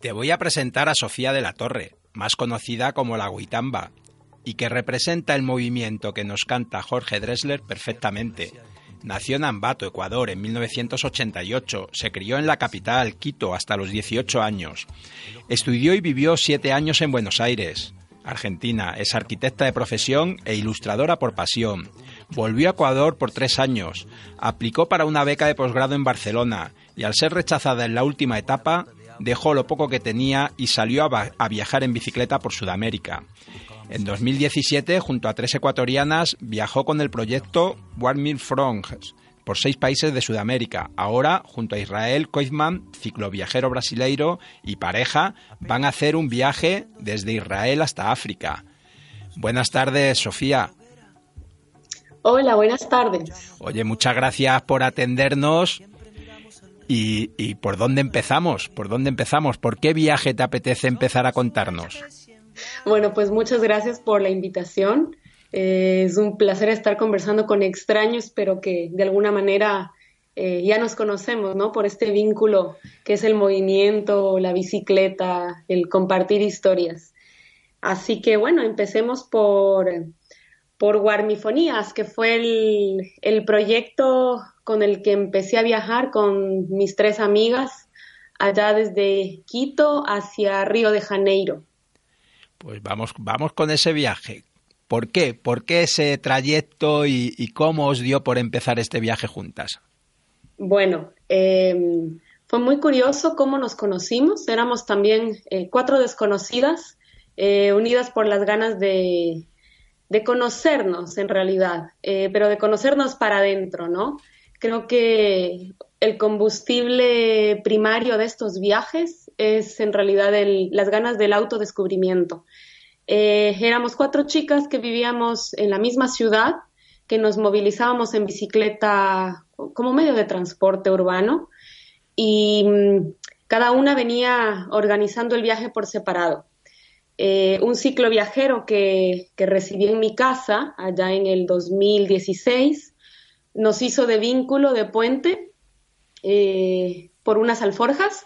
Te voy a presentar a Sofía de la Torre, más conocida como la Guitamba, y que representa el movimiento que nos canta Jorge Dressler perfectamente. Nació en Ambato, Ecuador, en 1988. Se crió en la capital, Quito, hasta los 18 años. Estudió y vivió siete años en Buenos Aires, Argentina. Es arquitecta de profesión e ilustradora por pasión. Volvió a Ecuador por tres años. Aplicó para una beca de posgrado en Barcelona y al ser rechazada en la última etapa, dejó lo poco que tenía y salió a, a viajar en bicicleta por Sudamérica. En 2017, junto a tres ecuatorianas, viajó con el proyecto One Mil Frongs por seis países de Sudamérica. Ahora, junto a Israel Koizman, cicloviajero brasileiro y pareja, van a hacer un viaje desde Israel hasta África. Buenas tardes, Sofía. Hola, buenas tardes. Oye, muchas gracias por atendernos. ¿Y, y por dónde empezamos? ¿Por dónde empezamos? ¿Por qué viaje te apetece empezar a contarnos? Bueno, pues muchas gracias por la invitación. Eh, es un placer estar conversando con extraños, pero que de alguna manera eh, ya nos conocemos, ¿no? Por este vínculo que es el movimiento, la bicicleta, el compartir historias. Así que bueno, empecemos por, por Guarmifonías, que fue el, el proyecto con el que empecé a viajar con mis tres amigas allá desde Quito hacia Río de Janeiro. Pues vamos, vamos con ese viaje. ¿Por qué? ¿Por qué ese trayecto y, y cómo os dio por empezar este viaje juntas? Bueno, eh, fue muy curioso cómo nos conocimos. Éramos también eh, cuatro desconocidas, eh, unidas por las ganas de, de conocernos en realidad, eh, pero de conocernos para adentro, ¿no? Creo que el combustible primario de estos viajes es en realidad las ganas del autodescubrimiento. Eh, éramos cuatro chicas que vivíamos en la misma ciudad, que nos movilizábamos en bicicleta como medio de transporte urbano y mm, cada una venía organizando el viaje por separado. Eh, un ciclo viajero que, que recibí en mi casa allá en el 2016 nos hizo de vínculo, de puente, eh, por unas alforjas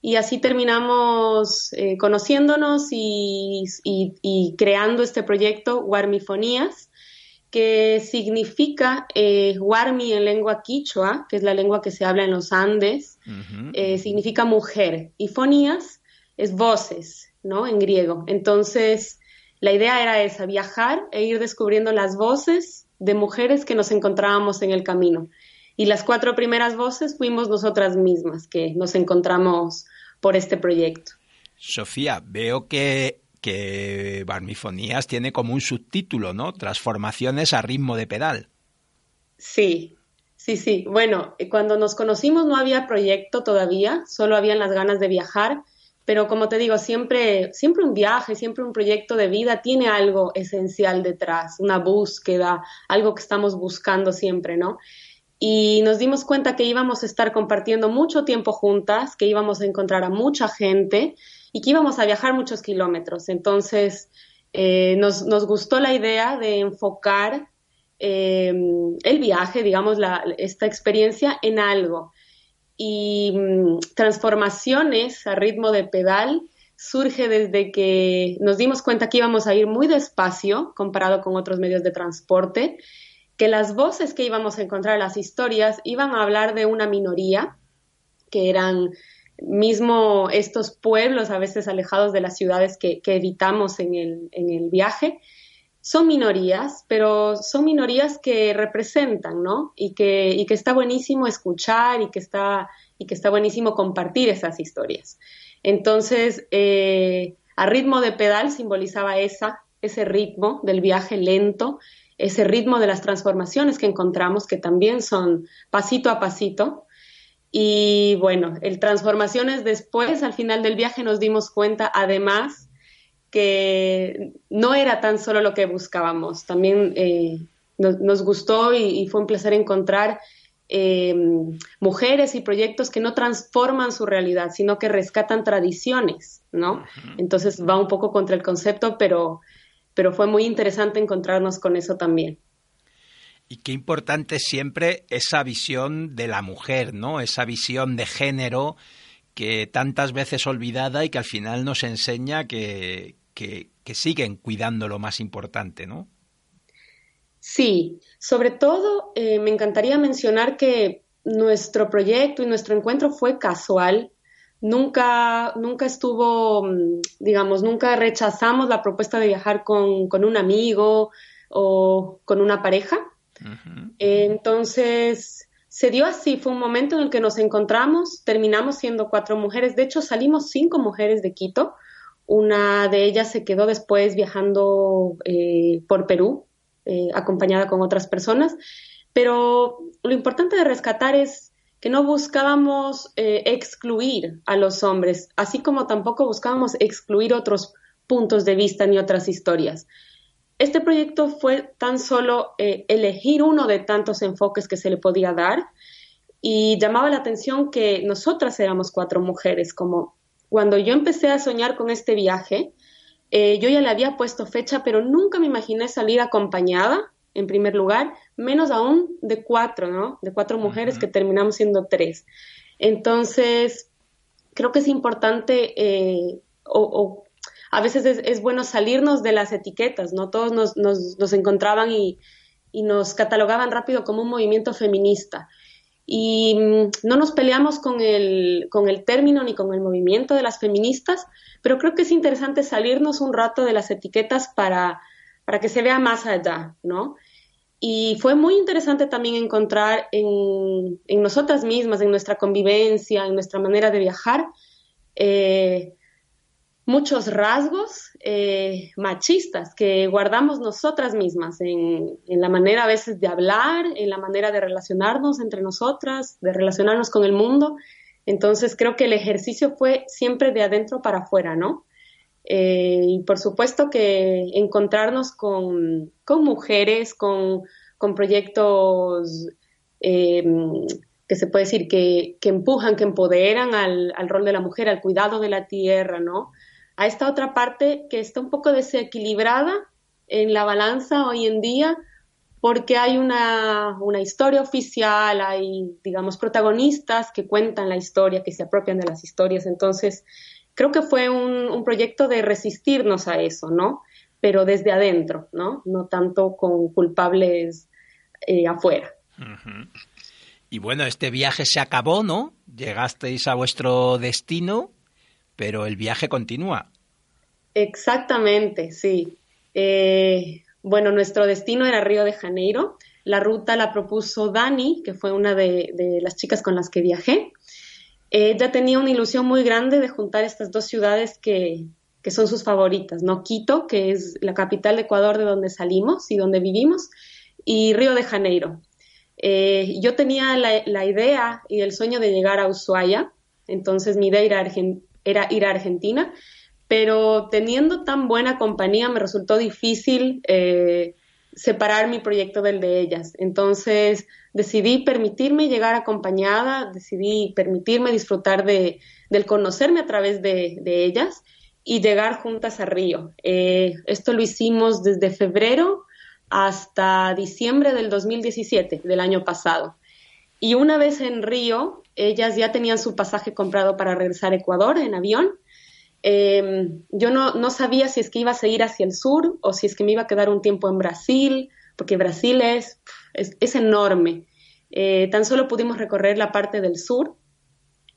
y así terminamos eh, conociéndonos y, y, y, creando este proyecto Guarmifonías, que significa eh, Guarmi en lengua quichua, que es la lengua que se habla en los Andes, uh -huh. eh, significa mujer, y fonías es voces, ¿no? En griego. Entonces, la idea era esa, viajar e ir descubriendo las voces de mujeres que nos encontrábamos en el camino. Y las cuatro primeras voces fuimos nosotras mismas que nos encontramos por este proyecto. Sofía, veo que, que Barmifonías tiene como un subtítulo, ¿no? Transformaciones a ritmo de pedal. Sí, sí, sí. Bueno, cuando nos conocimos no había proyecto todavía, solo habían las ganas de viajar, pero como te digo, siempre, siempre un viaje, siempre un proyecto de vida tiene algo esencial detrás, una búsqueda, algo que estamos buscando siempre, ¿no? y nos dimos cuenta que íbamos a estar compartiendo mucho tiempo juntas, que íbamos a encontrar a mucha gente y que íbamos a viajar muchos kilómetros. Entonces, eh, nos, nos, gustó la idea de enfocar eh, el viaje, digamos, la, esta experiencia en algo. Y um, transformaciones a ritmo de pedal surge desde que nos dimos cuenta que íbamos a ir muy despacio comparado con otros medios de transporte que las voces que íbamos a encontrar, las historias, iban a hablar de una minoría, que eran mismo estos pueblos a veces alejados de las ciudades que, que evitamos en el, en el, viaje, son minorías, pero son minorías que representan, ¿no? Y que, y que está buenísimo escuchar y que está, y que está buenísimo compartir esas historias. Entonces, eh, a ritmo de pedal simbolizaba esa, ese ritmo del viaje lento, ese ritmo de las transformaciones que encontramos, que también son pasito a pasito. Y bueno, el transformaciones después, al final del viaje, nos dimos cuenta, además, que no era tan solo lo que buscábamos. También eh, nos, gustó y, fue un placer encontrar eh, mujeres y proyectos que no transforman su realidad, sino que rescatan tradiciones, ¿no? Entonces va un poco contra el concepto, pero, pero fue muy interesante encontrarnos con eso también. Y qué importante siempre esa visión de la mujer, ¿no? Esa visión de género que tantas veces olvidada y que al final nos enseña que, que, siguen cuidando lo más importante, ¿no? Sí, sobre todo eh, me encantaría mencionar que nuestro proyecto y nuestro encuentro fue casual. Nunca, nunca estuvo, mm, digamos, nunca rechazamos la propuesta de viajar con, un amigo o con una pareja. entonces, se dio así, fue un momento en el que nos encontramos, terminamos siendo cuatro mujeres, de hecho salimos cinco mujeres de Quito, una de ellas se quedó después viajando eh, por Perú, eh, acompañada con otras personas. Pero lo importante de rescatar es que no buscábamos eh, excluir a los hombres, así como tampoco buscábamos excluir otros puntos de vista ni otras historias. Este proyecto fue tan solo elegir uno de tantos enfoques que se le podía dar y llamaba la atención que nosotras éramos cuatro mujeres, como cuando yo empecé a soñar con este viaje, eh, yo ya le había puesto fecha, pero nunca me imaginé salir acompañada, en primer lugar, menos aún de cuatro, ¿no? De cuatro mujeres que terminamos siendo tres. Entonces, creo que es importante, eh, o, a veces es, bueno salirnos de las etiquetas, ¿no? Todos nos, nos, encontraban y, y nos catalogaban rápido como un movimiento feminista y mm, no nos peleamos con el, con el término ni con el movimiento de las feministas, pero creo que es interesante salirnos un rato de las etiquetas para, para que se vea más allá, ¿no? Y fue muy interesante también encontrar en, en nosotras mismas, en nuestra convivencia, en nuestra manera de viajar, eh, muchos rasgos eh, machistas que guardamos nosotras mismas en, la manera a veces de hablar, en la manera de relacionarnos entre nosotras, de relacionarnos con el mundo. Entonces creo que el ejercicio fue siempre de adentro para afuera, ¿no? Eh, y por supuesto que encontrarnos con, mujeres, con, proyectos em, que se puede decir que, empujan, que empoderan al, al, rol de la mujer, al cuidado de la tierra, ¿no? A esta otra parte que está un poco desequilibrada en la balanza hoy en día porque hay una, historia oficial, hay, digamos, protagonistas que cuentan la historia, que se apropian de las historias. Entonces, creo que fue un, proyecto de resistirnos a eso, ¿no? Pero desde adentro, ¿no? No tanto con culpables eh, afuera. Y bueno, este viaje se acabó, ¿no? Llegasteis a vuestro destino pero el viaje continúa. Exactamente, sí. Eh, bueno, nuestro destino era Río de Janeiro. La ruta la propuso Dani, que fue una de, las chicas con las que viajé. Ella tenía una ilusión muy grande de juntar estas dos ciudades que, son sus favoritas, ¿no? Quito, que es la capital de Ecuador de donde salimos y donde vivimos, y Río de Janeiro. Eh, yo tenía la, idea y el sueño de llegar a Ushuaia, entonces mi idea era era ir a Argentina, pero teniendo tan buena compañía me resultó difícil eh, separar mi proyecto del de ellas. Entonces decidí permitirme llegar acompañada, decidí permitirme disfrutar de, del conocerme a través de, ellas y llegar juntas a Río. Eh, esto lo hicimos desde febrero hasta diciembre del 2017, del año pasado. Y una vez en Río, ellas ya tenían su pasaje comprado para regresar a Ecuador en avión. Em, yo no, sabía si es que iba a seguir hacia el sur o si es que me iba a quedar un tiempo en Brasil, porque Brasil es, es, enorme. Eh, tan solo pudimos recorrer la parte del sur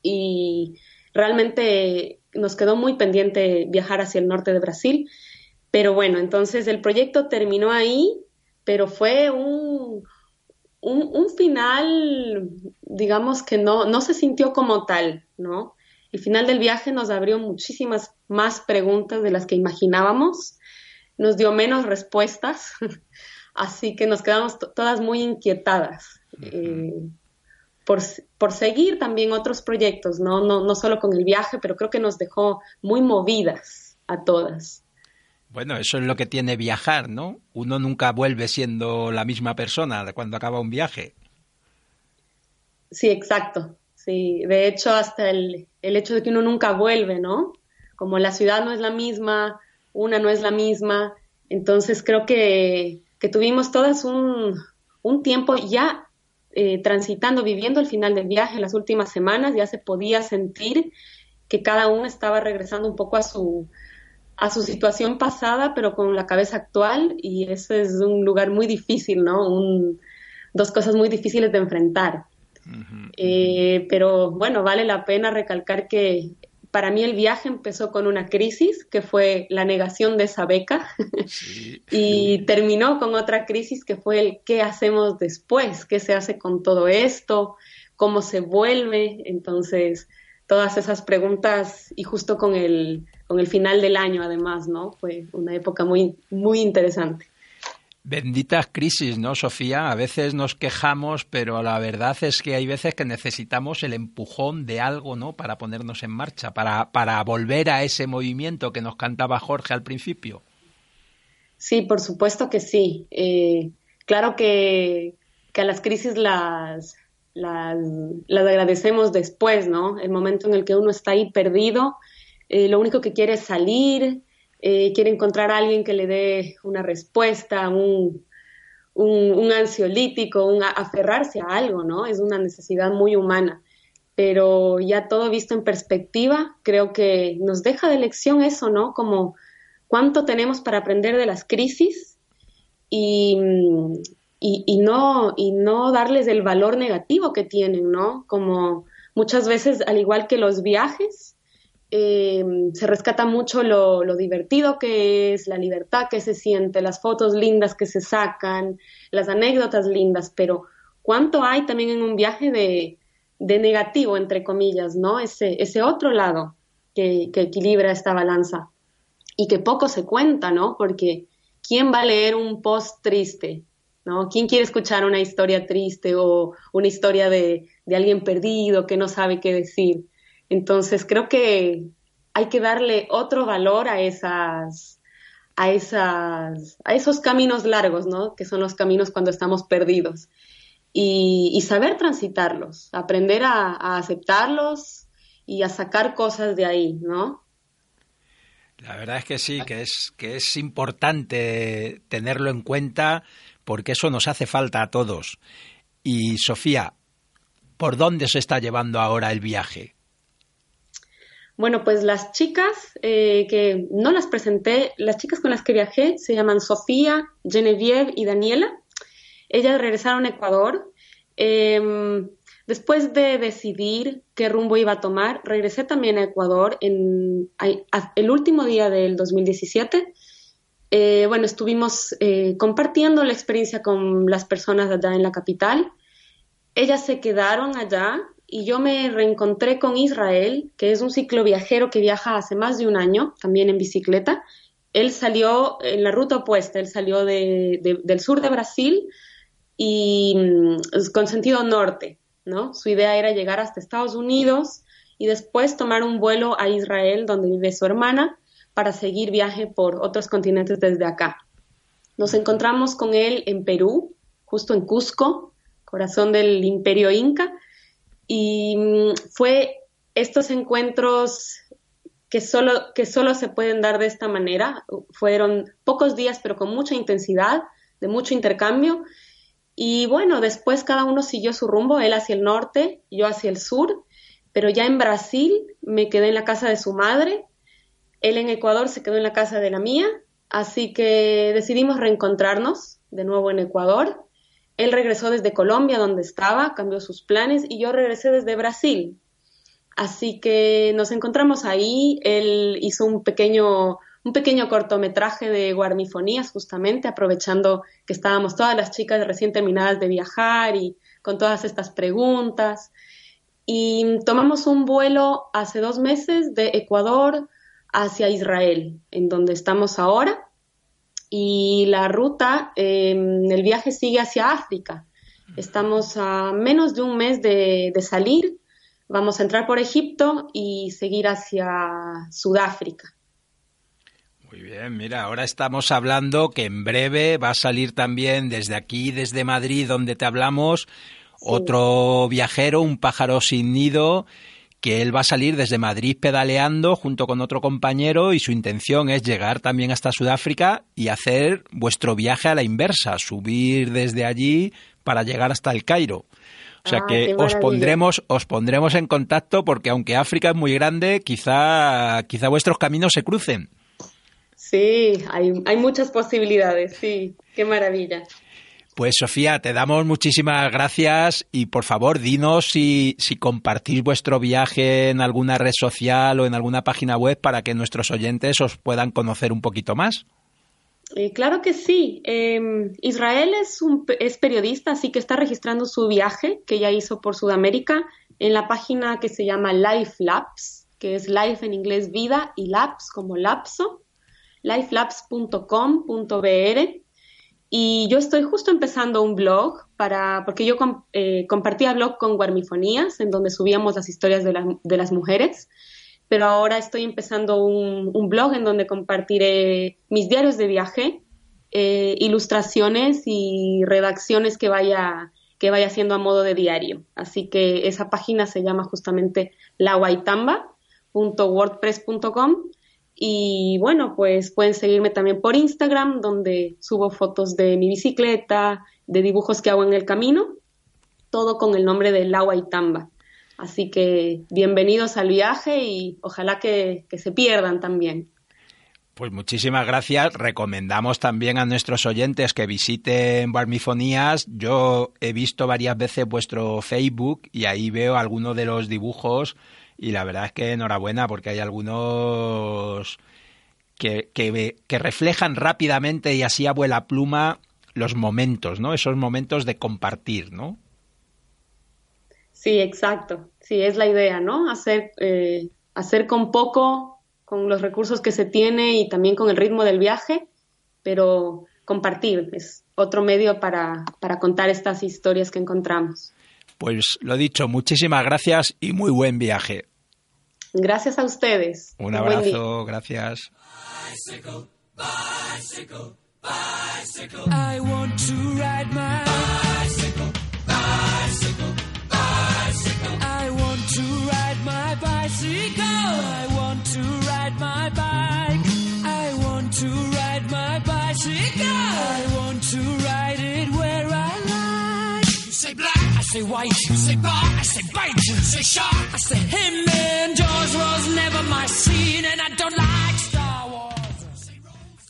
y realmente nos quedó muy pendiente viajar hacia el norte de Brasil. Pero bueno, entonces el proyecto terminó ahí, pero fue un, un, final, digamos que no, no se sintió como tal, ¿no? El final del viaje nos abrió muchísimas más preguntas de las que imaginábamos, nos dio menos respuestas, [laughs] así que nos quedamos todas muy inquietadas eh, por, por, seguir también otros proyectos, ¿no? ¿no? No solo con el viaje, pero creo que nos dejó muy movidas a todas. Bueno, eso es lo que tiene viajar, ¿no? Uno nunca vuelve siendo la misma persona cuando acaba un viaje. Sí, exacto. Sí, de hecho, hasta el, el hecho de que uno nunca vuelve, ¿no? Como la ciudad no es la misma, una no es la misma, entonces creo que, que tuvimos todas un, un tiempo ya eh, transitando, viviendo el final del viaje, las últimas semanas, ya se podía sentir que cada uno estaba regresando un poco a su, a su situación pasada, pero con la cabeza actual, y eso es un lugar muy difícil, ¿no? Un, dos cosas muy difíciles de enfrentar. Eh, pero bueno, vale la pena recalcar que para mí el viaje empezó con una crisis, que fue la negación de esa beca, [laughs] y terminó con otra crisis que fue el qué hacemos después, qué se hace con todo esto, cómo se vuelve. Entonces, todas esas preguntas, y justo con el con el final del año además, ¿no? Fue una época muy, muy interesante. Benditas crisis, ¿no, Sofía? A veces nos quejamos, pero la verdad es que hay veces que necesitamos el empujón de algo, ¿no? Para ponernos en marcha, para, para volver a ese movimiento que nos cantaba Jorge al principio. Sí, por supuesto que sí. Eh, claro que, que, a las crisis las, las, las agradecemos después, ¿no? El momento en el que uno está ahí perdido eh, lo único que quiere es salir, eh, quiere encontrar a alguien que le dé una respuesta, un, un, ansiolítico, un aferrarse a algo, ¿no? Es una necesidad muy humana. Pero ya todo visto en perspectiva, creo que nos deja de lección eso, ¿no? Como cuánto tenemos para aprender de las crisis y, y, no, y no darles el valor negativo que tienen, ¿no? Como muchas veces, al igual que los viajes, eh, se rescata mucho lo, divertido que es, la libertad que se siente, las fotos lindas que se sacan, las anécdotas lindas, pero ¿cuánto hay también en un viaje de, negativo, entre comillas, ¿no? Ese, ese otro lado que, equilibra esta balanza y que poco se cuenta, ¿no? Porque ¿quién va a leer un post triste? ¿No? ¿Quién quiere escuchar una historia triste o una historia de, de alguien perdido que no sabe qué decir? Entonces creo que hay que darle otro valor a esas, a esas, a esos caminos largos, ¿no? Que son los caminos cuando estamos perdidos. Y, saber transitarlos, aprender a, aceptarlos y a sacar cosas de ahí, ¿no? La verdad es que sí, que es, que es importante tenerlo en cuenta porque eso nos hace falta a todos. Y Sofía, ¿por dónde se está llevando ahora el viaje? Bueno, pues las chicas eh, que no las presenté, las chicas con las que viajé se llaman Sofía, Genevieve y Daniela. Ellas regresaron a Ecuador. Em, después de decidir qué rumbo iba a tomar, regresé también a Ecuador en el último día del 2017. Eh, bueno, estuvimos eh, compartiendo la experiencia con las personas allá en la capital. Ellas se quedaron allá y yo me reencontré con Israel, que es un cicloviajero que viaja hace más de un año, también en bicicleta. Él salió en la ruta opuesta, él salió del sur de Brasil y mm, con sentido norte, ¿no? Su idea era llegar hasta Estados Unidos y después tomar un vuelo a Israel, donde vive su hermana, para seguir viaje por otros continentes desde acá. Nos encontramos con él en Perú, justo en Cusco, corazón del imperio inca, y mm, fue estos encuentros que solo, que solo se pueden dar de esta manera. Fueron pocos días, pero con mucha intensidad, de mucho intercambio. Y bueno, después cada uno siguió su rumbo, él hacia el norte, yo hacia el sur, pero ya en Brasil me quedé en la casa de su madre, él en Ecuador se quedó en la casa de la mía, así que decidimos reencontrarnos de nuevo en Ecuador él regresó desde Colombia, donde estaba, cambió sus planes y yo regresé desde Brasil. Así que nos encontramos ahí. Él hizo un pequeño un pequeño cortometraje de guarmifonías, justamente aprovechando que estábamos todas las chicas recién terminadas de viajar y con todas estas preguntas. Y tomamos un vuelo hace dos meses de Ecuador hacia Israel, en donde estamos ahora. Y la ruta, em, el viaje sigue hacia África. Estamos a menos de un mes de, de salir. Vamos a entrar por Egipto y seguir hacia Sudáfrica. Muy bien, mira, ahora estamos hablando que en breve va a salir también desde aquí, desde Madrid, donde te hablamos, otro viajero, un pájaro sin nido, que él va a salir desde Madrid pedaleando junto con otro compañero y su intención es llegar también hasta Sudáfrica y hacer vuestro viaje a la inversa, subir desde allí para llegar hasta el Cairo. O sea Ah, que os pondremos, os pondremos en contacto porque aunque África es muy grande, quizá, quizá vuestros caminos se crucen. Sí, hay, hay muchas posibilidades, sí, qué maravilla. Pues Sofía, te damos muchísimas gracias y por favor dinos si, si compartís vuestro viaje en alguna red social o en alguna página web para que nuestros oyentes os puedan conocer un poquito más. Eh, claro que sí. Eh, Israel es, un, es periodista, así que está registrando su viaje que ya hizo por Sudamérica en la página que se llama Life Labs, que es life en inglés vida y labs como lapso, lifelabs.com.br. Y yo estoy justo empezando un blog para, porque yo eh, compartía blog con Guarmifonías, en donde subíamos las historias de, la- de las mujeres pero ahora estoy empezando un, un blog en donde compartiré mis diarios de viaje, eh, ilustraciones y redacciones que vaya, que vaya haciendo a modo de diario. Así que esa página se llama justamente laguaitamba.wordpress.com y bueno, pues pueden seguirme también por Instagram, donde subo fotos de mi bicicleta, de dibujos que hago en el camino, todo con el nombre de La Guaitamba. Así que bienvenidos al viaje y ojalá que, que se pierdan también. Pues muchísimas gracias. Recomendamos también a nuestros oyentes que visiten Barmifonías. Yo he visto varias veces vuestro Facebook y ahí veo algunos de los dibujos y la verdad es que enhorabuena porque hay algunos que, que, reflejan rápidamente y así a vuela pluma los momentos, ¿no? Esos momentos de compartir, ¿no? Sí, exacto. Sí, es la idea, ¿no? Hacer, eh, hacer con poco, con los recursos que se tiene y también con el ritmo del viaje, pero compartir es otro medio para, para contar estas historias que encontramos. Pues lo dicho, muchísimas gracias y muy buen viaje. Gracias a ustedes. Un abrazo, gracias. I want to ride my bicycle, bicycle, bicycle. I want to ride my bicycle.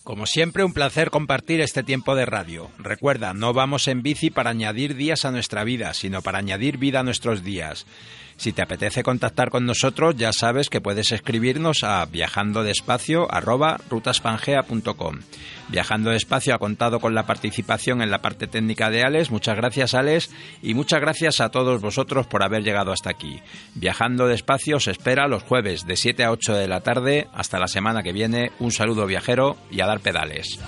Como siempre, un placer compartir este tiempo de radio. Recuerda, no vamos en bici para añadir días a nuestra vida, sino para añadir vida a nuestros días. Si te apetece contactar con nosotros, ya sabes que puedes escribirnos a viajandodespacio@rutaspangea.com. Viajando despacio ha contado con la participación en la parte técnica de Alex. Muchas gracias, Alex, y muchas gracias a todos vosotros por haber llegado hasta aquí. Viajando despacio os espera los jueves de 7 a 8 de la tarde. Hasta la semana que viene. Un saludo viajero y a dar pedales.